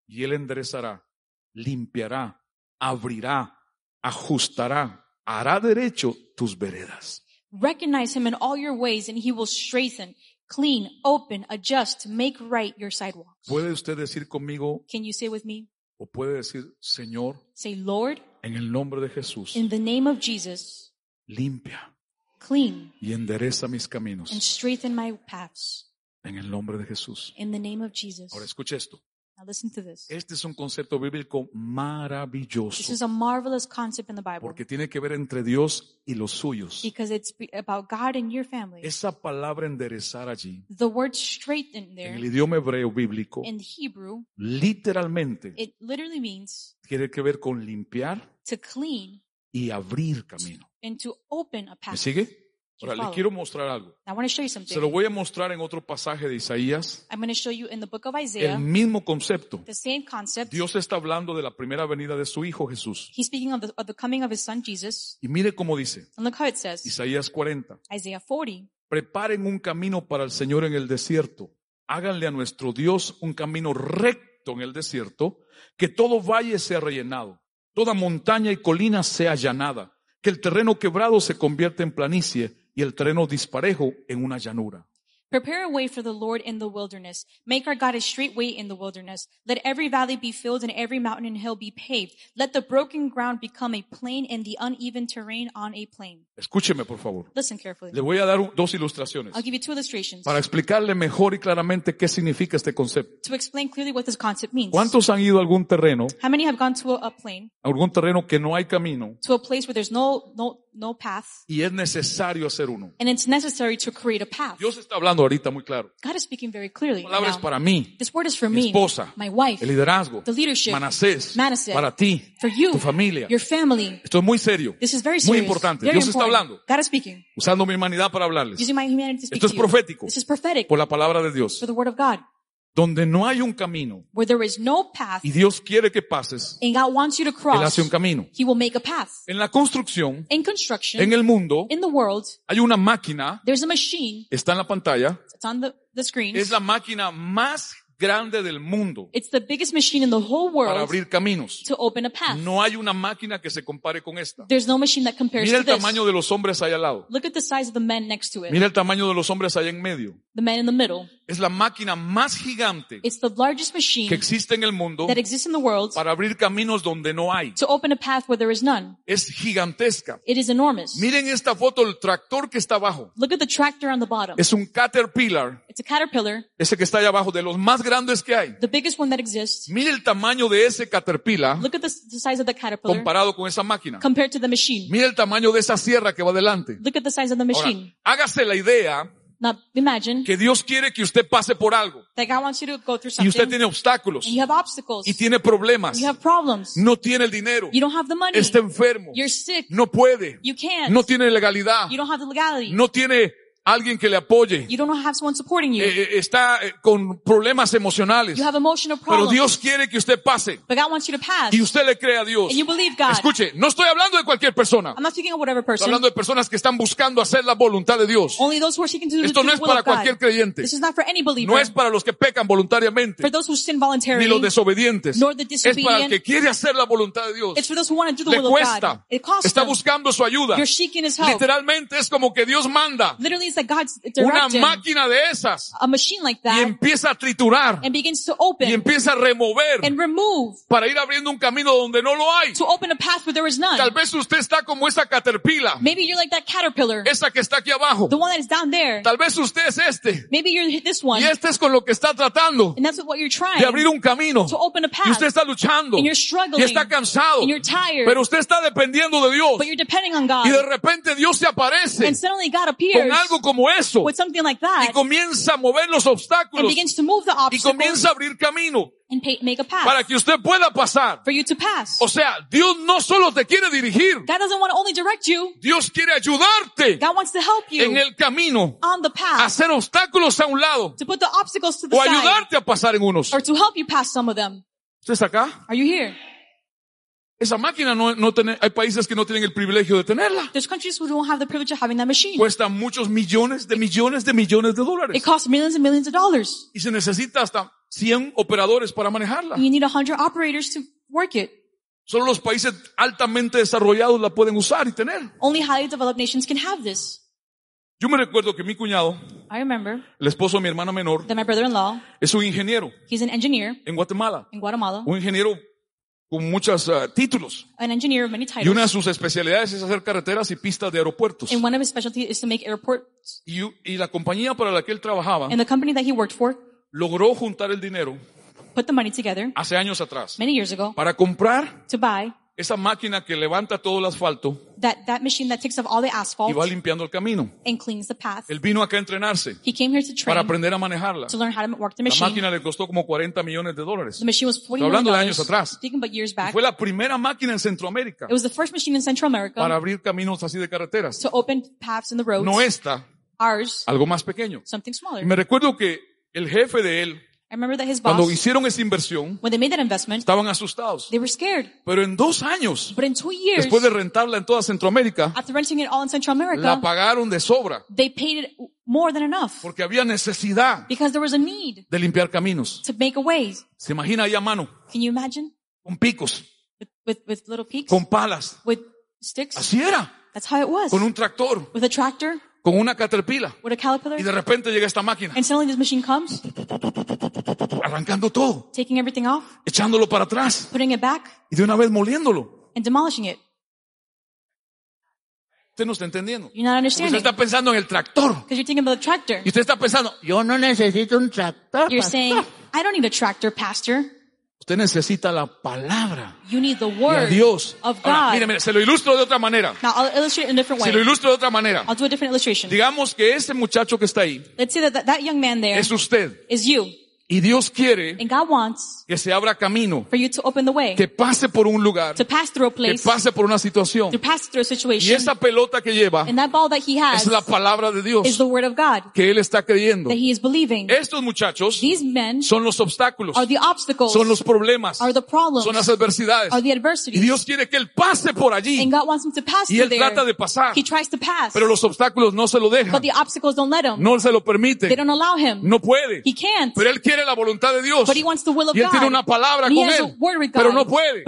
y Él enderezará, limpiará, abrirá, ajustará, hará derecho tus veredas. Recognize Him in all your ways, and He will strengthen, clean, open, adjust, make right your sidewalks. ¿Puede usted decir conmigo Can you say with me? o puede decir, Señor, Say, Lord, en el nombre de Jesús, in the name of Jesus, limpia clean y endereza mis and caminos strengthen my paths. en el nombre de Jesús? In the name of Jesus. Ahora escuche esto. Now listen to this. Este es un concepto bíblico This maravilloso is a marvelous concept in the Bible porque tiene que ver entre Dios y los suyos. because it's about God and your family. Esa palabra enderezar allí, The word straighten en there el idioma hebreo bíblico, in Hebrew, literalmente it literally means tiene que ver con limpiar to clean y abrir camino. and to open a ¿Me path. sigue? Ahora, le follow. quiero mostrar algo. I want to show you Se lo something. voy a mostrar en otro pasaje de Isaías. I'm going to show you in the book of El Isaiah mismo concepto. the same concept. Dios está hablando de la primera venida de su Hijo Jesús. He's speaking of the, of the coming of his son Jesus. Y mire cómo dice says, Isaías 40. Isaiah 40. Preparen un camino para el Señor en el desierto. Háganle a nuestro Dios un camino recto en el desierto, que todo valle sea rellenado, toda montaña y colina sea allanada, que el terreno quebrado se convierta en planicie y el terreno disparejo en una llanura. Prepare a way for the Lord in the wilderness. Make our God a straight way in the wilderness. Let every valley be filled and every mountain and hill be paved. Let the broken ground become a plain and the uneven terrain on a plain. Escúcheme, por favor. Listen carefully. Le voy a dar dos ilustraciones I'll give you two illustrations para explicarle mejor y claramente qué significa este concepto. to explain clearly what this concept means. ¿Cuántos han ido a algún terreno, How many have gone to a, a plain, a algún terreno que no hay camino to a place where there's no, no, no path, y es necesario hacer uno? and it's necessary to create a path? Dios está hablando ahorita muy claro. God is speaking very clearly. La palabra es para mí, This word is for mi me, esposa, my wife, el liderazgo, the leadership, Manasés, para ti, for you, tu familia. your family. Esto es muy serio, This is very muy serious. importante. Very Dios está important. hablando, God is speaking. usando mi humanidad para hablarles. Using my humanity to speak Esto es profético. This is prophetic Por la palabra de Dios. for the word of God. Donde no hay un camino Where there is no path y Dios quiere que pases, and God wants you to Él cross, hace un camino. He will make a path. En la construcción, In construction, en el mundo, in the world, hay una máquina, there's a machine. está en la pantalla, It's on the, the screen. es la máquina más grande del mundo It's the biggest machine in the whole para world abrir caminos. to open a path. No hay una máquina que se compare con esta. There's no machine that compares Mira to el this. tamaño de los hombres ahí al lado. Look at the size of the men next to it. Mira el tamaño de los hombres allá en medio. The men in the middle. Es la máquina más gigante It's the largest machine que existe en el mundo that exists in the world para abrir caminos donde no hay. to open a path where there is none. Es gigantesca. It is enormous. Miren esta foto, el tractor que está abajo. Look at the tractor on the bottom. Es un Caterpillar, It's a caterpillar, ese que está allá abajo, de los más grandes que hay. the biggest one that exists. Mire el tamaño de ese Caterpillar Look at the, the size of the caterpillar comparado con esa máquina. compared to the machine. Mire el tamaño de esa sierra que va adelante. Look at the size of the Ahora, machine. hágase la idea Now imagine que Dios quiere que usted pase por algo that God wants you to go through y usted something tiene obstáculos and you have obstacles. y tiene problemas. You have problems. No tiene el dinero. You don't have the money. Está enfermo. You're sick. No puede. You can't. No tiene legalidad. You don't have the legality. No tiene alguien que le apoye. You don't have someone supporting you. Eh, eh, está eh, con problemas emocionales. You have emotional Pero problems. Dios quiere que usted pase But God wants you to pass. y usted le cree a Dios. And you believe God. Escuche, no estoy hablando de cualquier persona. I'm not speaking of whatever Estoy person. hablando de personas que están buscando hacer la voluntad de Dios. Only those who are seeking to do Esto the no es para cualquier creyente. This is not for any believer. No es para los que pecan voluntariamente, for those who sin ni voluntarily. los desobedientes. Nor the Es para el disobedient. que quiere hacer la voluntad de Dios. It's for those who want to do the Le will of God. cuesta. It costs Está them. buscando su ayuda. You're seeking His help. Literalmente es como que Dios manda Literally, like God's una directing máquina de esas a machine like y that empieza a triturar and begins to y open empieza a remover and remove para ir abriendo un camino donde no lo hay. to open a path where there is none. Tal vez usted está como esa caterpillar, Maybe you're like that caterpillar, esa que está aquí abajo. the one that is down there. Tal vez usted es este Maybe you're this one, y este es con lo que está tratando and that's what you're trying de abrir un camino. to open a Y usted path. está luchando And you're y struggling, está cansado, and you're tired, pero usted está dependiendo de Dios but you're depending on God. y de repente Dios se aparece And suddenly God con appears algo como eso with something like y that comienza a mover los obstáculos begins to move the y comienza a abrir camino and pay, make a path para que usted pueda pasar. for you to pass. O sea, Dios no solo te quiere dirigir, God doesn't want to only direct you, Dios quiere ayudarte God wants to help you en el camino, on the path, hacer obstáculos a un lado to put the obstacles to the o side, ayudarte a pasar en unos. or to help you pass some of them. ¿Usted está acá? Are you here? Esa máquina no, no tiene, hay países que no tienen el privilegio de tenerla. There's countries who don't have the privilege of having that machine. Cuesta muchos millones de millones de millones de dólares. It costs millions and millions of dollars. Y se necesita hasta 100 operadores para manejarla. You need 100 operators to work it. Solo los países altamente desarrollados la pueden usar y tener. Only highly developed nations can have this. Yo me recuerdo que mi cuñado, I remember el esposo de mi hermana menor, that my brother-in-law, es un ingeniero he's an engineer en Guatemala. in Guatemala, Un ingeniero con muchos ah, títulos. an engineer of many Y una de titles. sus especialidades es hacer carreteras y pistas de aeropuertos. And one of his specialties is to make airports. Y, y la compañía para la que él trabajaba And the company that he worked for logró juntar el dinero put the money together hace años atrás many years ago para comprar to buy esa máquina que levanta todo el asfalto that, that machine that takes off all the asphalt y va limpiando el camino. and cleans the path. Él vino acá a entrenarse He came here to para train, aprender a manejarla. to learn how to work the La machine. máquina le costó como 40 millones de dólares. The machine was 40 Estoy hablando million de años atrás. About years back, Fue la primera máquina en Centroamérica it was the first machine in Central America para abrir caminos así de carreteras. to open paths in the roads. No esta, Ours, algo más pequeño. something smaller. Y me recuerdo que el jefe de él, I remember that his cuando boss, hicieron esa inversión, when they made that investment, estaban asustados. they were scared. Pero en dos años, But in two years, después de rentarla en toda Centroamérica, after renting it all in Central la America, pagaron de sobra they paid it more than enough porque había necesidad because there was a need de limpiar caminos. to make a way. Se imagina ahí a mano, Can you imagine? con picos, With, with, with little peaks, con palas. with sticks. Así era, That's how it was. con un tractor, With a tractor, con una caterpillar. with a caterpillar. Y de repente llega esta máquina, And suddenly this machine comes, arrancando todo, taking everything off, echándolo para atrás back, y de una vez moliéndolo. and demolishing it. Usted no está entendiendo. You're not Porque Usted understanding. está pensando en el tractor. Because you're thinking about the tractor. Y usted está pensando, yo no necesito un tractor. You're pastor". saying, I don't need a tractor, pastor. Usted necesita la palabra You need the y a word Dios. of Ahora, God. mire, mire, se lo ilustro de otra manera. Now I'll illustrate in a different Se lo way. ilustro de otra manera. I'll do a different illustration. Digamos que ese muchacho que está ahí Let's say that that, that young man there es usted. is you. Y Dios quiere And God wants que se abra camino, for you to open the way, que pase por un lugar, to pass through a que place, pase por una situación. to pass through a Y situation. esa pelota que lleva And that ball that he has es la palabra de is Dios the word of God que él está creyendo. that he is believing. Estos muchachos These men son los obstáculos, are the obstacles, son los problemas, are the problems, son las adversidades. are the Y adversities. Dios quiere que él pase por allí. And God wants him to pass Y él there. trata de pasar, He tries to pass, pero los obstáculos no se lo dejan. but the obstacles don't let him. No se lo They permite. don't allow him. No puede. He can't. Pero él quiere la voluntad de Dios. But he wants the will of Y él God. tiene una palabra con él. Pero no puede.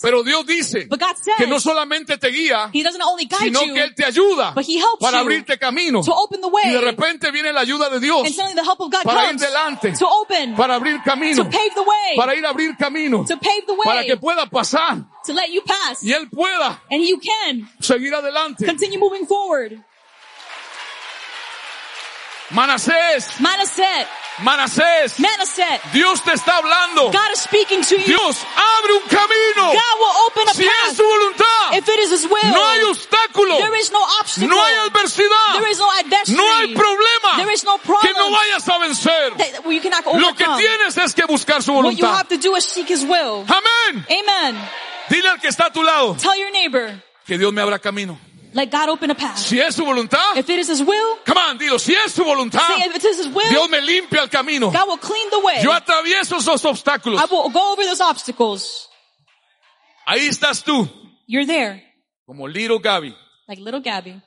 Pero Dios dice que no solamente te guía, sino you, que Él te ayuda para abrirte camino. to open the way. Y de repente viene la ayuda de Dios and suddenly the help of God para ir delante, to open, para abrir camino, para ir a abrir camino, para que pueda pasar to let you pass. y Él pueda And you can seguir adelante. continue moving forward. Manasés, Manaset, Manasés, Manaset, Dios te está hablando. God is speaking to you. Dios abre un camino. God will open a Si es su voluntad, if it is His will. no hay obstáculo, There is no obstacle. no hay adversidad, There is no adversity. no hay problema There is no que problem no vayas a vencer. that you cannot Lo que tienes es que buscar su What you voluntad. have to do is seek His will. Amén. Amen. Dile al que está a tu lado Tell your neighbor, que Dios me abra camino. Let God open a path. Si es su voluntad, If it is His will, come on, dilo, si es su voluntad, say if it is His will, Dios me limpia el camino. God will clean the way. Yo atravieso esos obstáculos. I will go over those obstacles. Ahí estás tú, You're there, como Little Gaby, like little Gabby.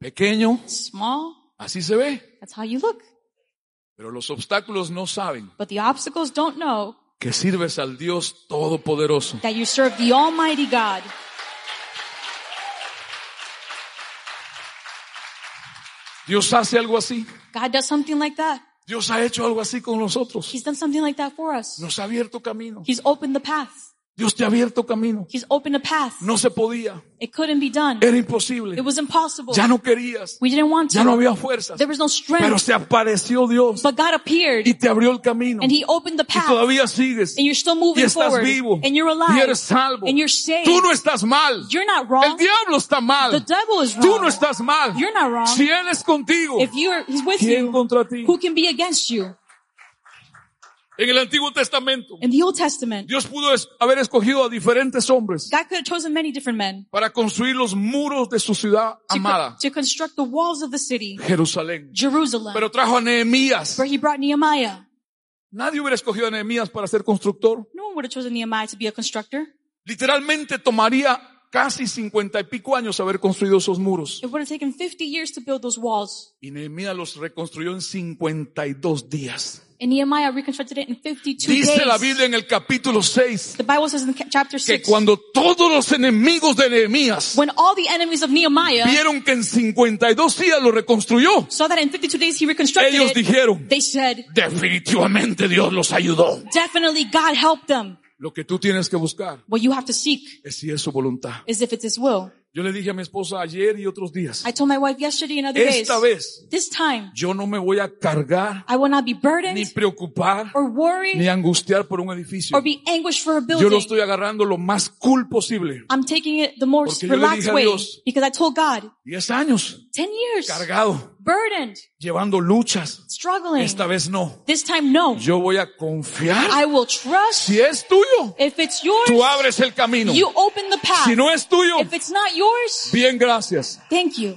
pequeño, Small, así se ve. that's how you look. Pero los obstáculos no saben But the obstacles don't know que sirves al Dios Todopoderoso. that you serve the Almighty God. Dios hace algo así. God does something like that. Dios ha hecho algo así con nosotros. He's done something like that for us. Nos ha abierto camino. He's opened the path. Dios te ha abierto camino. He's opened a path. No se podía. It couldn't be done. Era imposible. It was impossible. Ya no querías. We didn't want Ya no to. había fuerzas. There was no Pero strength. se apareció Dios But God appeared y te abrió el camino. and He opened the Y path. todavía sigues. And you're still Y moving estás forward. vivo. And you're Y alive. eres salvo. And you're saved. Tú no estás mal. You're not El wrong. diablo está The mal. devil is Tú no wrong. estás mal. You're not wrong. Si Él es contigo, If you're, He's with ¿quién you, contra ti? who can be against you? En el Antiguo Testamento, In the Old Testament, Dios pudo es- haber escogido a diferentes hombres God could have chosen many different men para construir los muros de su ciudad to, amada, to construct the walls of the city, Jerusalén. Jerusalem. Pero trajo a Nehemías. Where he brought Nehemiah. Nadie hubiera escogido a Nehemías para ser constructor. No one would have chosen Nehemiah to be a constructor. Literalmente tomaría casi cincuenta y pico años haber construido esos muros. It would have taken 50 years to build those walls. Y Nehemías los reconstruyó en 52 días. And Nehemiah reconstructed it in 52 Dice days. la Biblia en el capítulo 6 The Bible says in chapter que 6, cuando todos los enemigos de Nehemías when all the enemies of Nehemiah vieron que en 52 días lo reconstruyó, saw that in 52 days he reconstructed ellos it, dijeron, they said, definitivamente Dios los ayudó. definitely God helped them. Lo que tú tienes que buscar What you have to seek es si es su voluntad. is if it's his will. Yo le dije a mi esposa ayer y otros días, I told my wife yesterday and other days, esta vez this time, yo no me voy a cargar, I will not be ni burdened preocupar, or worry ni angustiar por un edificio. or be anguished for a Yo lo building. estoy agarrando lo más cool posible. I'm taking it the most Porque yo le relaxed dije a way because I told God, Diez años 10 years, cargado, burdened, llevando luchas. struggling. Esta vez no. This time, no. Yo voy a confiar. I will trust. Si es tuyo, If it's yours, tú abres el camino. you open the path. Si no es tuyo, If it's not yours, bien, gracias. thank you.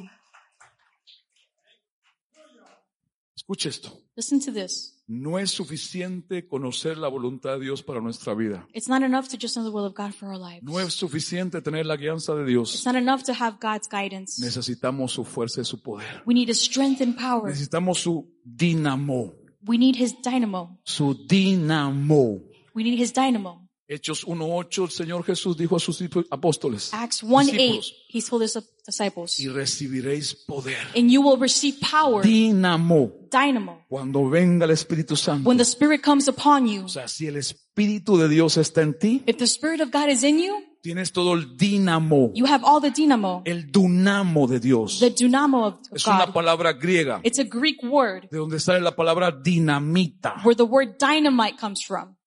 Escuche esto. Listen to this. No es suficiente conocer la voluntad de Dios para nuestra vida. It's not enough to just know the will of God for our lives. No es suficiente tener la guianza de Dios. It's not enough to have God's guidance. Necesitamos su fuerza y su poder. We need His strength and power. Necesitamos su dinamo. We need His dynamo. Su dinamo. We need His dynamo. Hechos 1.8, el Señor Jesús dijo a sus apóstoles, Acts 1 8, discípulos, He told His disciples, y recibiréis poder. and you will receive power, Dinamo. dynamo, Cuando venga el Espíritu Santo. when the Spirit comes upon you. O sea, si el Espíritu de Dios está en ti, If the Spirit of God is in you, tienes todo el dinamo, you have all the dynamo, el dunamo de Dios. the dynamo of Es una God. palabra griega, It's a Greek word de donde sale la palabra dinamita. where the word dynamite comes from.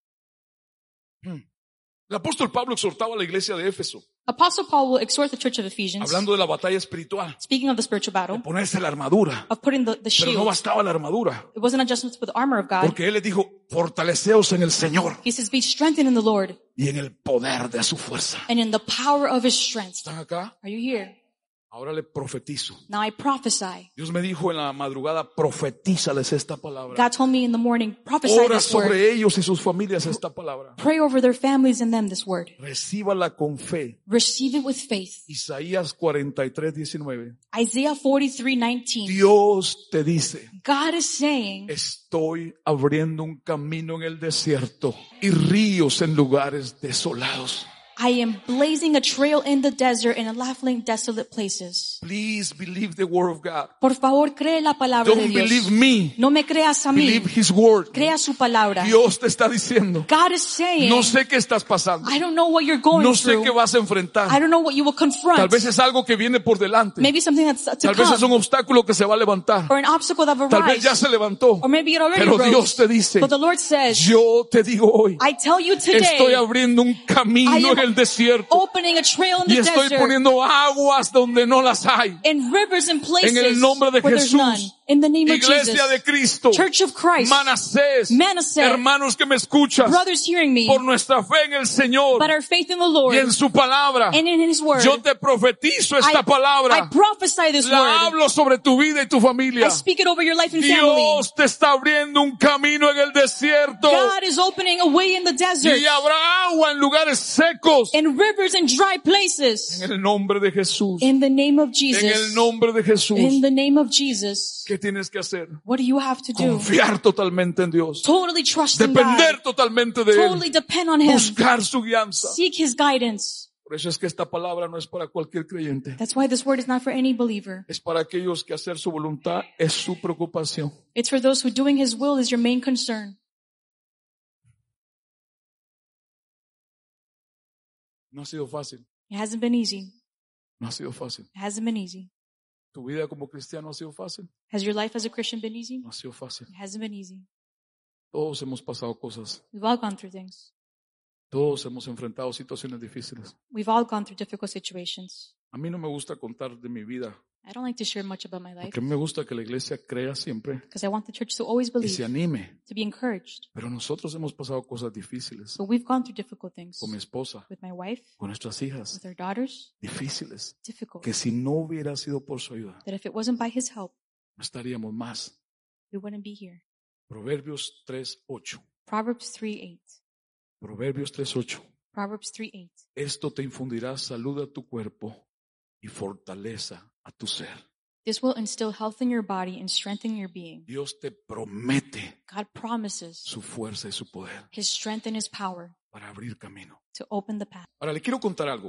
El apóstol Pablo exhortaba a la iglesia de Éfeso, Apostle Paul will exhort the church of Ephesians, hablando de la batalla espiritual, speaking of the spiritual battle, ponerse la armadura. of putting the, the Pero no shield. bastaba la armadura, It wasn't just with the armor of God. porque él les dijo, fortaleceos en el Señor He says, be strengthened in the Lord y en el poder de su fuerza. and in the power of his strength. ¿Están acá? Are you here? Ahora le profetizo. Now I prophesy. Dios me dijo en la madrugada, profetízales esta palabra. God told me in the morning, prophesy Ora this word. sobre ellos y sus familias esta palabra. Pray over their families and them this word. Recíbala con fe. Receive it with faith. Isaías 43, 19. Isaiah 43, 19. Dios te dice, God is saying, estoy abriendo un camino en el desierto y ríos en lugares desolados. I am blazing a trail in the desert and leveling desolate places. Please believe the word of God. Por favor, cree la palabra de Don't Dios. believe me. No me creas a mí. Believe his word. Crea su palabra. Dios te está diciendo, God is saying, no sé qué estás pasando. I don't know what you're going No sé through. qué vas a I enfrentar. don't know what you will confront. Tal vez es algo que viene por delante. Maybe something that's to Tal vez es un come. obstáculo que se va a levantar. Or an obstacle that will Tal vez ya se levantó. Or maybe it already Pero rose. Dios te dice, But the Lord says, yo te digo hoy, I tell you estoy today, abriendo un camino I am en el desierto opening a trail in y the estoy desert poniendo aguas donde no las hay. En el nombre de Jesús. In the name of Iglesia Jesus. de Cristo, Church of Christ. Manasés, Manasseh. hermanos que me escuchas, Brothers hearing me. por nuestra fe en el Señor But our faith in the Lord y en su palabra, and in His Word. yo te profetizo esta I, I palabra, prophesy this la word. hablo sobre tu vida y tu familia. I speak it over your life and family. Dios te está abriendo un camino en el desierto God is opening a way in the desert y habrá agua en lugares secos and rivers and dry places. en el nombre de Jesús. In the name of En el Jesus. nombre de Jesús. In the name of Jesus. ¿Qué tienes que hacer? What do you have to do? Confiar totalmente en Dios. Totally trust in God. Depender totalmente de Totally Él. depend on Him. Buscar su guianza. Seek His guidance. Por eso es que esta palabra no es para cualquier creyente. That's why this word is not for any believer. Es para aquellos que hacer su voluntad es su preocupación. It's for those who doing His will is your main concern. No ha sido fácil. It hasn't been easy. No ha sido fácil. It hasn't been easy. Tu vida como cristiano ha sido fácil. Has your life as a Christian been easy? No ha sido fácil. It hasn't been easy. Todos hemos pasado cosas. We've all gone through things. Todos hemos enfrentado situaciones difíciles. We've all gone through difficult situations. A mí no me gusta contar de mi vida. I don't like to share much about my life Porque me gusta que la iglesia crea siempre because I want the church to always y believe, se anime. to be encouraged. Pero nosotros hemos pasado cosas difíciles But we've gone through difficult things con mi esposa, with my wife, con nuestras hijas. with our daughters, Difíciles. difficult. Que si no hubiera sido por su ayuda, That if it wasn't by His help, no estaríamos más. we wouldn't be here. Proverbios 3.8. Proverbs 3 8. Proverbios 3.8. Proverbs 3 8. Esto te infundirá salud a tu cuerpo y fortaleza a tu ser. This will instill health in your body and strengthen your being. Dios te promete God promises su fuerza y su poder His strength and His power para abrir camino. to open the path. Ahora le quiero contar algo.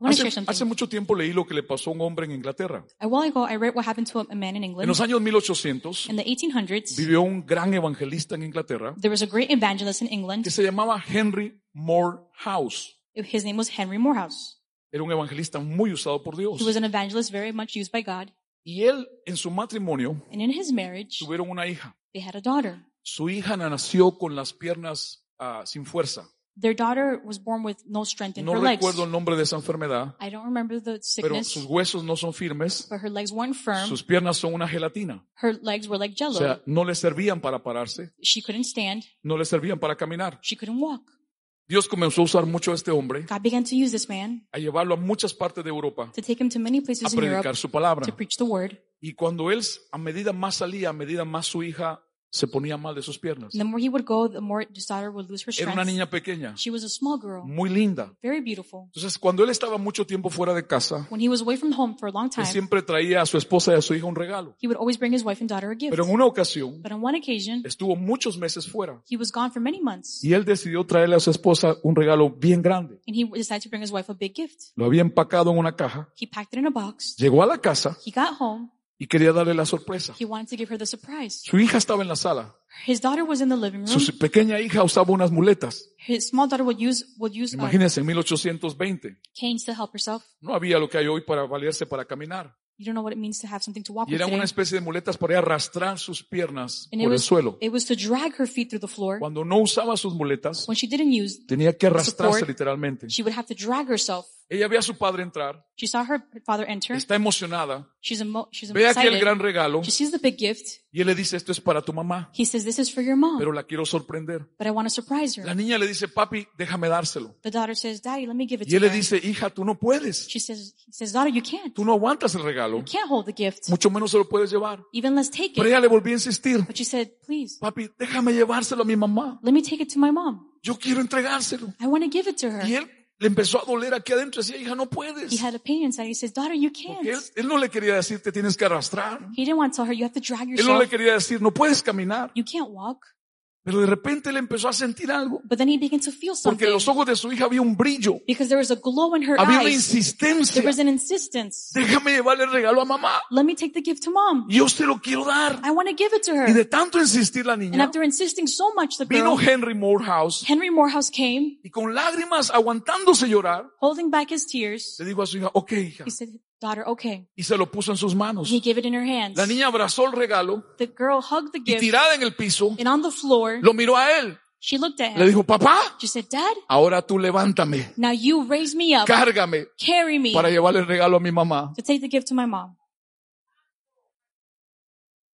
I want to Hace, share hace something. mucho tiempo leí lo que le pasó a un hombre en Inglaterra. A while ago, I read what happened to a man in En England. los años 1800 In the 1800s, vivió un gran evangelista en Inglaterra there was a great evangelist in England. que se llamaba Henry Morehouse. His name was Henry Morehouse. Era un evangelista muy usado por Dios. He was an evangelist very much used by God. Y él, en su matrimonio, And in his marriage, tuvieron una hija. they had a daughter. Su hija nació con las piernas ah, sin fuerza. Their daughter was born with no strength in No her legs. recuerdo el nombre de esa enfermedad, I don't remember the pero sickness, sus huesos no son firmes. but her legs weren't firm. Sus piernas son una gelatina. Her legs were like O jello. sea, no le servían para pararse, She couldn't stand. no le servían para caminar. She couldn't walk. Dios comenzó a usar mucho a este hombre, God began to use this man a llevarlo a muchas partes de Europa to take him to many a places in Europe predicar su palabra. to preach the word. Y cuando él, a medida más salía, a medida más su hija se ponía mal de sus piernas. The more he would go, the more his daughter would lose her Era una strength. niña pequeña, She was a small girl, muy linda. very beautiful. Entonces, cuando él estaba mucho tiempo fuera de casa, When he was away from home for a long él time, siempre traía a su esposa y a su hija un regalo. he would always bring his wife and daughter a gift. Pero en una ocasión, But on one occasion, estuvo muchos meses fuera he was gone for many months, y él decidió traerle a su esposa un regalo bien grande. and he decided to bring his wife a big gift. Lo había empacado en una caja, He packed it in a box. llegó a la casa He got home. Y quería darle la sorpresa. He wanted to give her the surprise. Su hija estaba en la sala. His daughter was in the living room. Su pequeña hija usaba unas muletas. His small daughter would use would use uh, Imagínense, en 1820 canes to help herself. no había lo que hay hoy para valerse para caminar. You don't know what it means to have something to walk Y with today. una especie de muletas para arrastrar sus piernas And por el suelo. it was to drag her feet through the floor. Cuando no usaba sus muletas, When she didn't use, tenía que arrastrarse Support. literalmente. she would have to drag herself. Ella ve a su padre entrar, She saw her father enter. está emocionada, She's emo- she's ve aquel excited. gran regalo She sees the big gift. y él le dice, esto es para tu mamá, He says, "This is for your mom, pero la quiero sorprender. but I want to surprise La her." niña le dice, papi, déjame dárselo. The daughter says, "Daddy, let me give it Y to él le her." dice, hija, tú no puedes. She says, "He says, daughter, you can't. Tú no aguantas el regalo, You can't hold the gift. mucho menos se lo puedes llevar. Even let's take Pero it." ella le volvió a insistir, But she said, "Please, papi, déjame llevárselo a mi mamá. let me take it to my mom. Yo quiero entregárselo. I want to give it to her." Y él le empezó a doler aquí adentro decía, hija, no puedes. He had a pain inside. He says, "Daughter, you can't." él, él no le quería decir, te tienes que arrastrar. He didn't want to tell her, "You have to drag Él no le yourself. quería decir, no puedes caminar. You can't walk." Pero de repente él empezó a sentir algo. But then he began to feel Porque something en los ojos de su hija había un brillo. because there was a glow in her Había una eyes. insistencia. There was an insistence. Déjame llevarle el regalo a mamá. Let me take the gift to mom. Yo se lo quiero dar. I want to give it to her. Y de tanto insistir la And niña, after insisting so much, the vino girl, Henry Morehouse Henry Morehouse came, y con lágrimas aguantándose llorar, holding back his tears. le dijo a su hija, ok hija. He said, daughter, okay. Y se lo puso en sus manos. He gave it in her hands. La niña abrazó el regalo The girl hugged the y gift tirada en el piso, and on the floor, lo miró a él. she looked at Le him. dijo, papá, She said, dad, ahora tú levántame, now you raise me up, cárgame carry me para llevarle el regalo a mi mamá. to take the gift to my mom.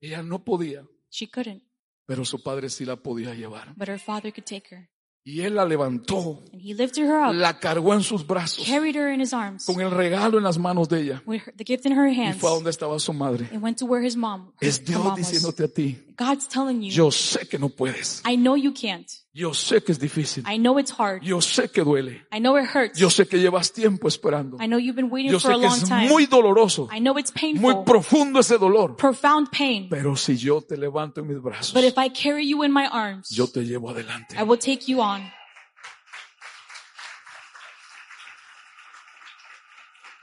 Ella no podía, She couldn't, pero su padre sí la podía llevar. but her father could take her. Y él la levantó, And he lifted her up, la cargó en sus brazos, carried her in his arms, con el regalo en las manos de ella. with her, the gift in her Y hands, fue a donde estaba su madre. and went to where his mom, Es Dios diciéndote a ti, God's telling you, yo sé que no puedes. I know you can't. Yo sé que es difícil. I know it's hard. Yo sé que duele. I know it hurts. Yo sé que llevas tiempo esperando. I know you've been waiting Yo for sé a que long es time. muy doloroso, I know it's muy painful, profundo ese dolor. profound pain. Pero si yo te levanto en mis brazos, But if I carry you in my arms, yo te llevo adelante. I will take you on.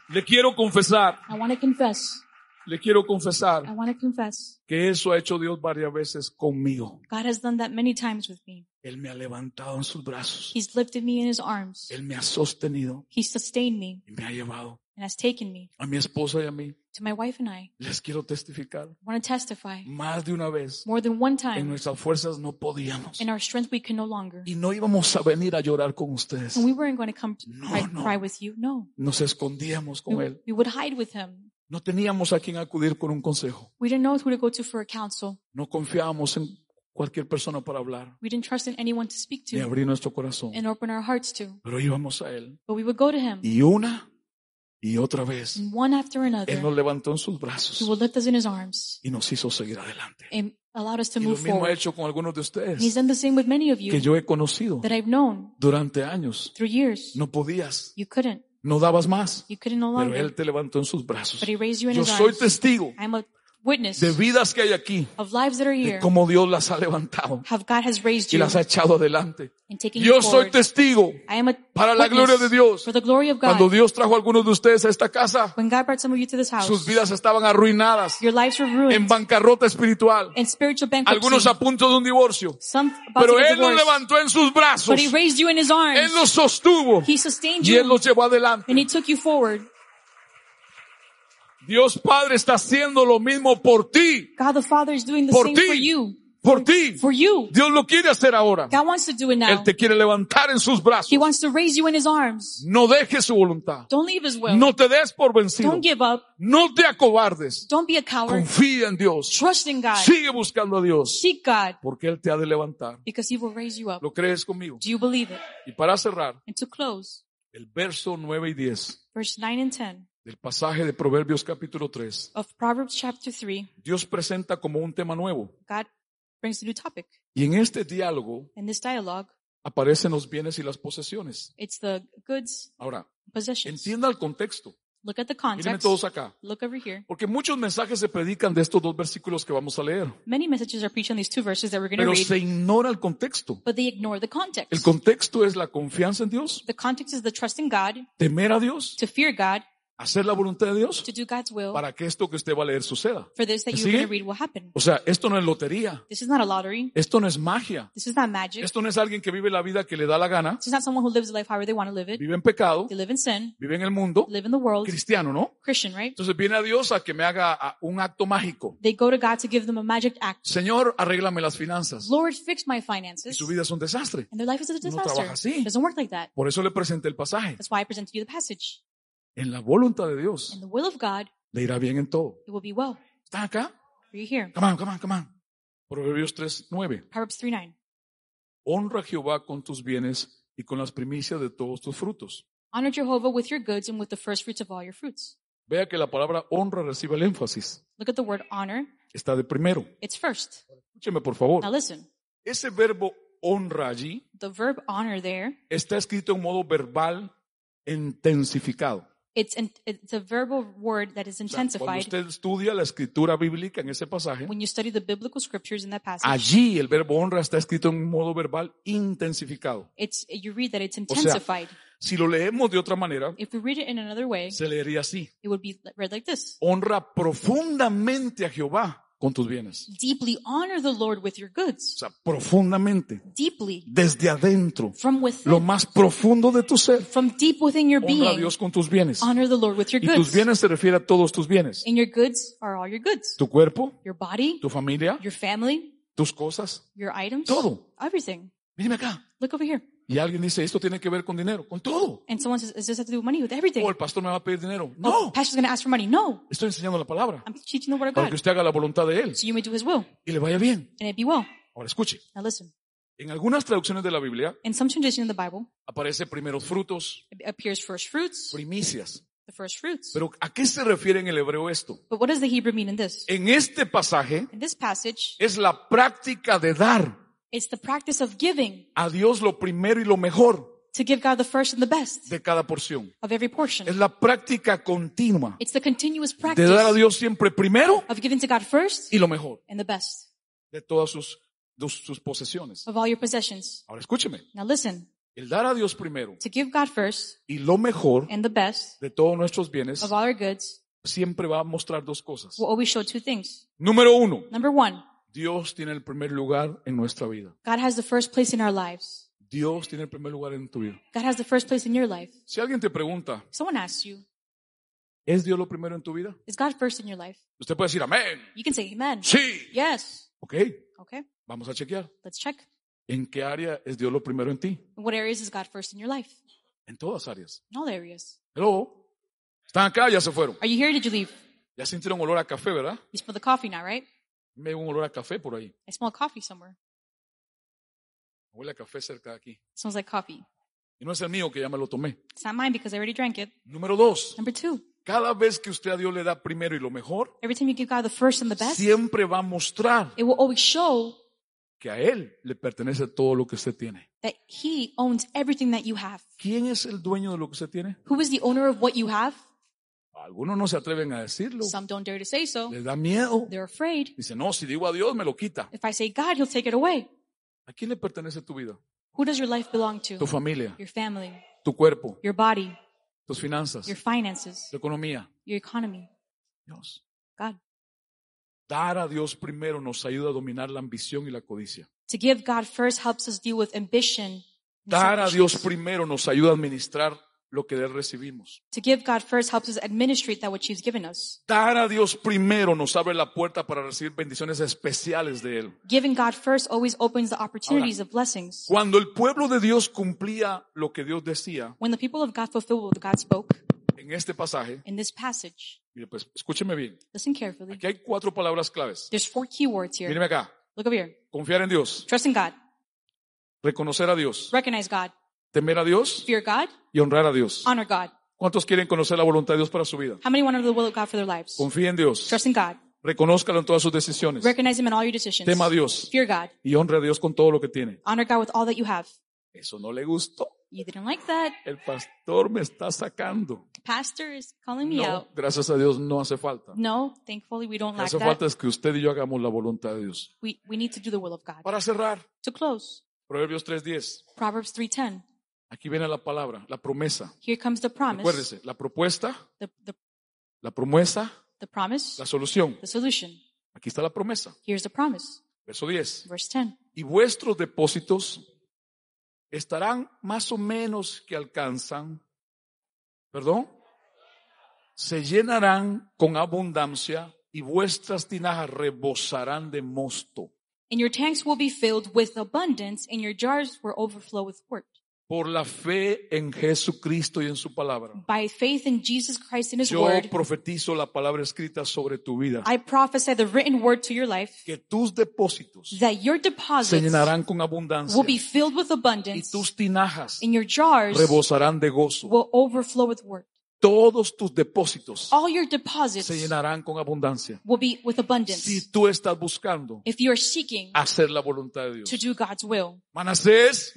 Le quiero confesar, I want to confess. Le quiero I confesar want to confess. que eso ha hecho Dios varias veces conmigo. God has done that many times with me. Él me ha levantado en sus brazos. He's lifted me in his arms. Él me ha sostenido He sustained me y me ha llevado. and has taken me A mi esposa y a mí to my wife and I. les quiero testificar. I want to testify. Más de una vez, More than one en time, nuestras fuerzas no podíamos. in our strength, we can no longer. Y no íbamos a venir a llorar con ustedes. And we weren't going to come to No, cry, no. cry with you. No. Nos escondíamos con We, Él. we would hide with him. No teníamos a quien acudir con un consejo. We didn't know who to go to for a counsel. No confiábamos en cualquier persona para hablar We didn't trust in anyone to speak ni to abrir nuestro corazón. and open our hearts to. Pero íbamos a Él. But we would go to him. Y una y otra vez, And one after Él another, nos levantó en sus he brazos would lift us in his arms y nos hizo seguir adelante. and allowed us to Y lo move mismo ha hecho con algunos de And he's ustedes done the same with many of que you yo he conocido that I've known durante años. through years. No podías, You couldn't. No dabas más, You couldn't no pero. Él te levantó en sus brazos. Yo soy testigo de vidas que hay aquí, of lives that are de here, cómo Dios las ha levantado how God has raised y las ha echado adelante. Yo soy testigo I am a para la gloria de Dios. for the glory of Cuando God. Dios trajo a algunos de ustedes a esta casa, When God brought some of you to this house, sus vidas estaban arruinadas, your lives were en bancarrota espiritual, algunos a punto de un divorcio. Pero Él los levantó en sus brazos, But He raised you in His arms. Él los sostuvo He sustained y Él los llevó adelante. and He took you forward. Dios Padre está haciendo lo mismo por ti, God the Father is doing the Por same ti. for you. por ti. For you. Dios lo quiere hacer ahora. God wants to do it now. Él te quiere levantar en sus brazos. He wants to raise you in His arms. No dejes su voluntad. Don't leave His will. No te des por vencido. Don't give up. No te acobardes. Don't be a coward. Confía en Dios. Trust in God. Sigue buscando a Dios. Seek God Porque Él te ha de levantar. because He will raise you up. ¿Lo crees conmigo? Do you believe it? Y para cerrar, And to close, el verso 9 y 10 verse 9 and 10 del pasaje de Proverbios capítulo 3, of Proverbs chapter 3, Dios presenta como un tema nuevo. God brings a new topic. Y en este diálogo In this dialogue, aparecen los bienes y las posesiones. it's the goods, Ahora, possessions. entienda el contexto. Look at the Mírenme context. todos acá. Look over here. Porque muchos mensajes se predican de estos dos versículos que vamos a leer. Many messages are preached on these two verses that we're going to Pero read, se ignora el contexto. but they ignore the El context. contexto es la confianza en Dios, The context is the trust in God, temer a Dios, to fear God, hacer la voluntad de Dios will, para que esto que usted va a leer suceda. O sea, esto no es lotería, This is not a lottery. esto no es magia, This is not magic. esto no es alguien que vive la vida que le da la gana, This is not someone who lives life however they want to live it. vive en pecado, They live in sin, vive en el mundo, live in the world, cristiano, ¿no? Christian, right? Entonces viene a Dios a que me haga un acto mágico. They go to God to give them a magic act. Señor, arréglame las finanzas. Lord, fix my Y finances. su vida es un desastre. And their life is a No trabaja así. It doesn't work like that. Por eso le presenté el pasaje. En la voluntad de Dios In the will of God, le irá bien en todo. it will be well. ¿Están acá? Are you here? Come on, come on, come on. Proverbios 3, 9. Proverbs 3 9. Honra a Jehová con tus bienes y con las primicias de todos tus frutos. Honor Jehovah with your goods and with the first fruits of all your fruits. Vea que la palabra honra recibe el énfasis. Look at the word honor. Está de primero. It's first. Escúcheme, por favor. Now listen. Ese verbo honra allí The verb honor there, está escrito en modo verbal intensificado. It's, in, it's a verbal word that is O sea, cuando intensified. usted estudia la escritura bíblica en ese pasaje, When you study the biblical scriptures in that passage, allí el verbo honra está escrito en modo verbal intensificado. it's, you read that it's sea, intensified. Si lo leemos de otra manera, If we read it in another way, se leería así. it would be read like this. Honra profundamente a Jehová con tus bienes. Deeply honor the Lord with your O goods. sea, profundamente, Deeply. desde adentro, From lo más profundo de tu ser. From deep within your Honra a being. Dios con tus bienes. Honor the Lord with your Y tus goods. bienes se refiere a todos tus bienes. And your goods are all your goods. Tu cuerpo, Your body, tu familia, your family, tus cosas. your items. Todo. Everything. Mírame acá. Look over here. Y alguien dice, esto tiene que ver con dinero. Con todo. And someone says, does this have to do with money? With everything. O el pastor me va a pedir dinero. Oh, No. pastor's going to ask for money. No. Estoy enseñando la palabra. I'm teaching the word of Para God. que usted haga la voluntad de Él. So you may do his will. Y le vaya bien. And it be well. Ahora escuche. Now listen. En algunas traducciones de la Biblia In some tradition in the Bible, aparece primeros frutos, it appears first fruits, primicias. the first fruits. Pero ¿a qué se refiere en el hebreo esto? But what does the Hebrew mean in this? En este pasaje In this passage, es la práctica de dar it's the practice of giving a Dios lo primero y lo mejor to give God the first and the best de cada porción. of every portion. Es la práctica continua It's the continuous de practice dar a Dios siempre primero of giving to God first y lo mejor and the best de todas sus, de sus posesiones. of all your possessions. Ahora escúcheme, Now listen, el dar a Dios primero to give God first y lo mejor and the best de todos nuestros bienes of all our goods siempre va a mostrar dos cosas. will always show two things. Número uno, Number one, Dios tiene el primer lugar en nuestra vida. God has the first place in our lives. Dios tiene el primer lugar en tu vida. God has the first place in your life. Si alguien te pregunta, someone asks you, ¿es Dios lo primero en tu vida? is God first in your life? Usted puede decir, amén. You can say amen. Sí. Yes. Ok, Okay, vamos a chequear. let's check. ¿En qué área es Dios lo primero en ti? In what areas is God first in your life? En todas áreas. In all areas. Hello. Están acá, ya se fueron. Are you here or did you leave? Ya sintieron olor a café, ¿verdad? You smell the coffee now, right? Me un olor a café por ahí. I smell coffee somewhere. Huele a café cerca de aquí. It smells like coffee. Y no es el mío que ya me lo tomé. It's not mine because I already drank it. Número dos. Number two, Cada vez que usted a Dios le da primero y lo mejor, every time you give God the first and the best, siempre va a mostrar it will always show que a Él le pertenece todo lo que usted tiene. that He owns everything that you have. ¿Quién es el dueño de lo que usted tiene? Who is the owner of what you have? Algunos no se atreven a decirlo. Some don't dare to say so. Les da miedo. They're afraid. Dice, no, si digo a Dios me lo quita. If I say God, He'll take it away. ¿A quién le pertenece tu vida? Who does your life belong to? Tu familia, Your family, tu cuerpo, your body, tus finanzas, your finances, tu economía. your economy. Dios. God. Dar a Dios primero nos ayuda a dominar la ambición y la codicia. To give God first helps us deal with ambition. Dar a Dios primero nos ayuda a administrar lo que de él recibimos. To give God first helps us administrate that which He's given us. Dar a Dios primero nos abre la puerta para recibir bendiciones especiales de él. Giving God first always opens the opportunities of blessings. Cuando el pueblo de Dios cumplía lo que Dios decía When the people of God fulfill what God spoke en este pasaje, in this passage, mire pues, escúcheme bien. listen carefully. Aquí hay cuatro palabras claves. There's four key words here. Míreme acá. Look over here. Confiar en Dios, Trust in God, reconocer a Dios, recognize God, temer a Dios fear God, y honrar a Dios. honor God. ¿Cuántos quieren conocer la voluntad de Dios para su vida? How many want to know the will of God for their lives? Confíe en Dios, Trust in God, reconózcalo en todas sus decisiones, recognize Him in all your decisions. tema a Dios Fear God, y honre a Dios con todo lo que tiene. honor God with all that you have. Eso no le gustó. You didn't like that. El pastor me está sacando. Pastor is calling me No, out. gracias a Dios no hace falta. No, thankfully we don't que lack hace that. falta es que usted y yo hagamos la voluntad de Dios. We, we need to do the will of God. Para cerrar, To close, Proverbios 3.10. Proverbs 3.10. Aquí viene la palabra, la promesa. Here comes the promise. Acuérdese, la propuesta, The, the, la promesa, the promise, la solución. the solution. Aquí está la promesa. Here's the promise. Verso 10. Verse 10. Y vuestros depósitos estarán más o menos que alcanzan, perdón, se llenarán con abundancia y vuestras tinajas rebosarán de mosto. And your tanks will be filled with abundance, and your jars will overflow with wort. Por la fe en Jesucristo y en su palabra. By faith in Jesus Christ and His Yo word, profetizo la palabra escrita sobre tu vida. I prophesy the written word to your life Que tus depósitos that your se deposits llenarán con abundancia will be filled with y abundance, tus tinajas and your jars rebosarán de gozo. will overflow with wort. Todos tus depósitos All your deposits se llenarán con abundancia. will be with abundance. Si tú estás buscando If you are seeking hacer la voluntad de to Dios. do God's will, Manasés,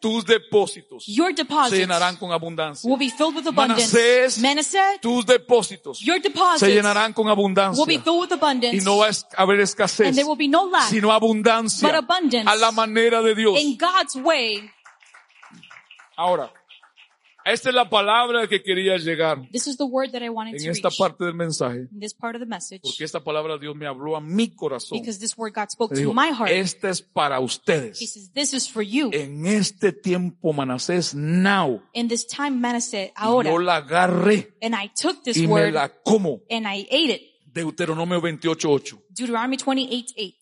tus depósitos your se llenarán con abundancia. will be filled with abundance. Manasés, tus depósitos your se llenarán con will be abundancia. filled with abundance, Y no va a haber escasez, and there will be no lack sino abundancia but abundance a la manera de Dios. in God's way. Ahora, esta es la palabra que quería llegar This is the word that I wanted en to esta reach parte del mensaje, in this part of the message porque esta palabra Dios me habló a mi corazón. because this word God spoke Me to dijo, my heart. esta es para He ustedes. says, this is for you. En este tiempo, Manasés, now. In this time, Manasseh, Y yo ahora. la agarré And I took this y me word la como. and I ate it. Deuteronomio 28.8. Deuteronomy 28, 8.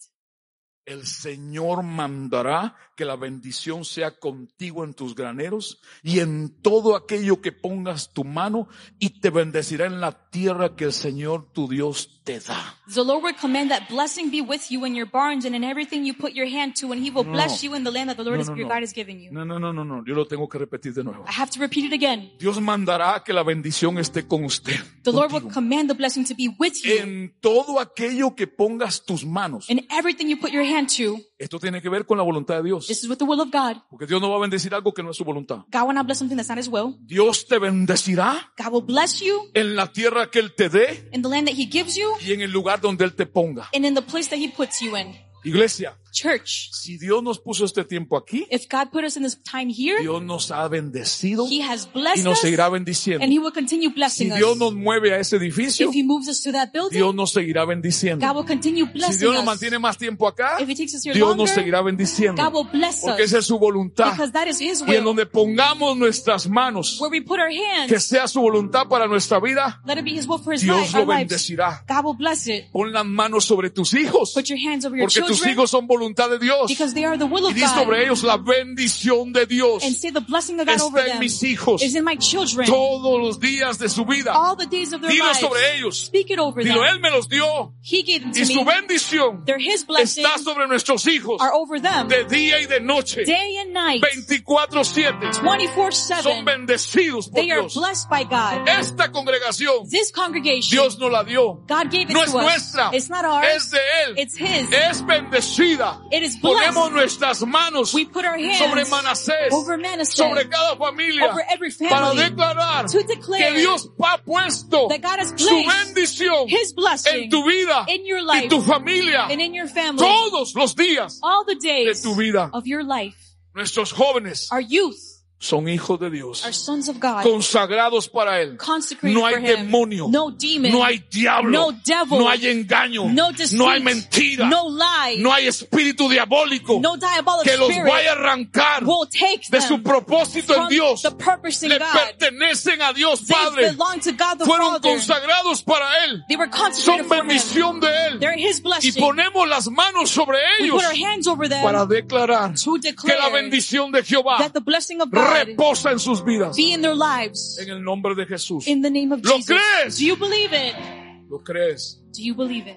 El Señor mandará que la bendición sea contigo en tus graneros y en todo aquello que pongas tu mano y te bendecirá en la tierra que el Señor tu Dios te da. The Lord will command that blessing be with you in your barns and in everything you put your hand to, and He will No. bless you in the land that the Lord No, is, no, your no. God is giving you. No, no, no, no, no. Yo lo tengo que repetir de nuevo. I have to repeat it again. Dios mandará que la bendición esté con usted. The Lord will command the blessing to be with you En todo aquello que pongas tus manos. in everything you put your hand to. Esto tiene que ver con la voluntad de Dios. This is with the will of God. Porque Dios no va a bendecir algo que no es su voluntad. God will not bless something that's not His will. Dios te bendecirá God will bless you en la tierra que Él te dé in the land that He gives you y en el lugar donde Él te ponga. and in the place that He puts you in. Iglesia, Church, si Dios nos puso este tiempo aquí, if God put us in this time here, Dios nos ha bendecido He has y nos seguirá bendiciendo. and He will continue Si Dios nos mueve a ese edificio, If He moves us to that building, Dios nos seguirá bendiciendo. God will continue Si blessing Dios nos mantiene más tiempo acá, If He takes us here Dios nos seguirá bendiciendo. God will bless Porque esa es su voluntad. because that is His Y en will. donde pongamos nuestras manos, Where we put our que sea su voluntad para nuestra vida, let it be His will for His Dios life, lo bendecirá. God will bless it. Pon las manos sobre tus hijos, Put your hands over your porque tus hijos son voluntad de Dios. because they are the will Y of di sobre God. ellos la bendición de Dios. And say the blessing of God over Está en them mis hijos is in my children todos los días de su vida. all the days of their Dilo sobre ellos. Speak it over Dilo, them. Él me los dio. He gave them Y su bendición está sobre nuestros hijos are over them de día y de noche. day and night, 24-7. Son 24-7. bendecidos por They are Dios. blessed by God. Esta congregación, This congregation, Dios nos la dio. God gave it No es nuestra. It's not ours. Es de Él. It's His. Es bendecida bendecida. It is blessed. Ponemos nuestras manos We put our hands sobre Manasés, over Manasseh, sobre cada familia, over every para family, declarar to declare que Dios ha puesto that God has su placed bendición His blessing en tu vida in your y life tu familia and in your family todos los días. all the days de tu vida. of your life. Nuestros jóvenes Our youth son hijos de Dios, consagrados para Él. No hay demonio, no demon, no hay diablo, no devil, no hay engaño, no hay mentira, no lie, no hay espíritu diabólico que los vaya a arrancar de su propósito en Dios. Le pertenecen a Dios Padre. Fueron consagrados para Él. Son bendición de Él. Y blessing. ponemos las manos sobre ellos para declarar que la bendición de Jehová reposa en sus vidas. be in their lives. En el nombre de Jesús. In the name of ¿Lo Jesus. crees? Do you believe it? ¿Lo crees? Do you believe it?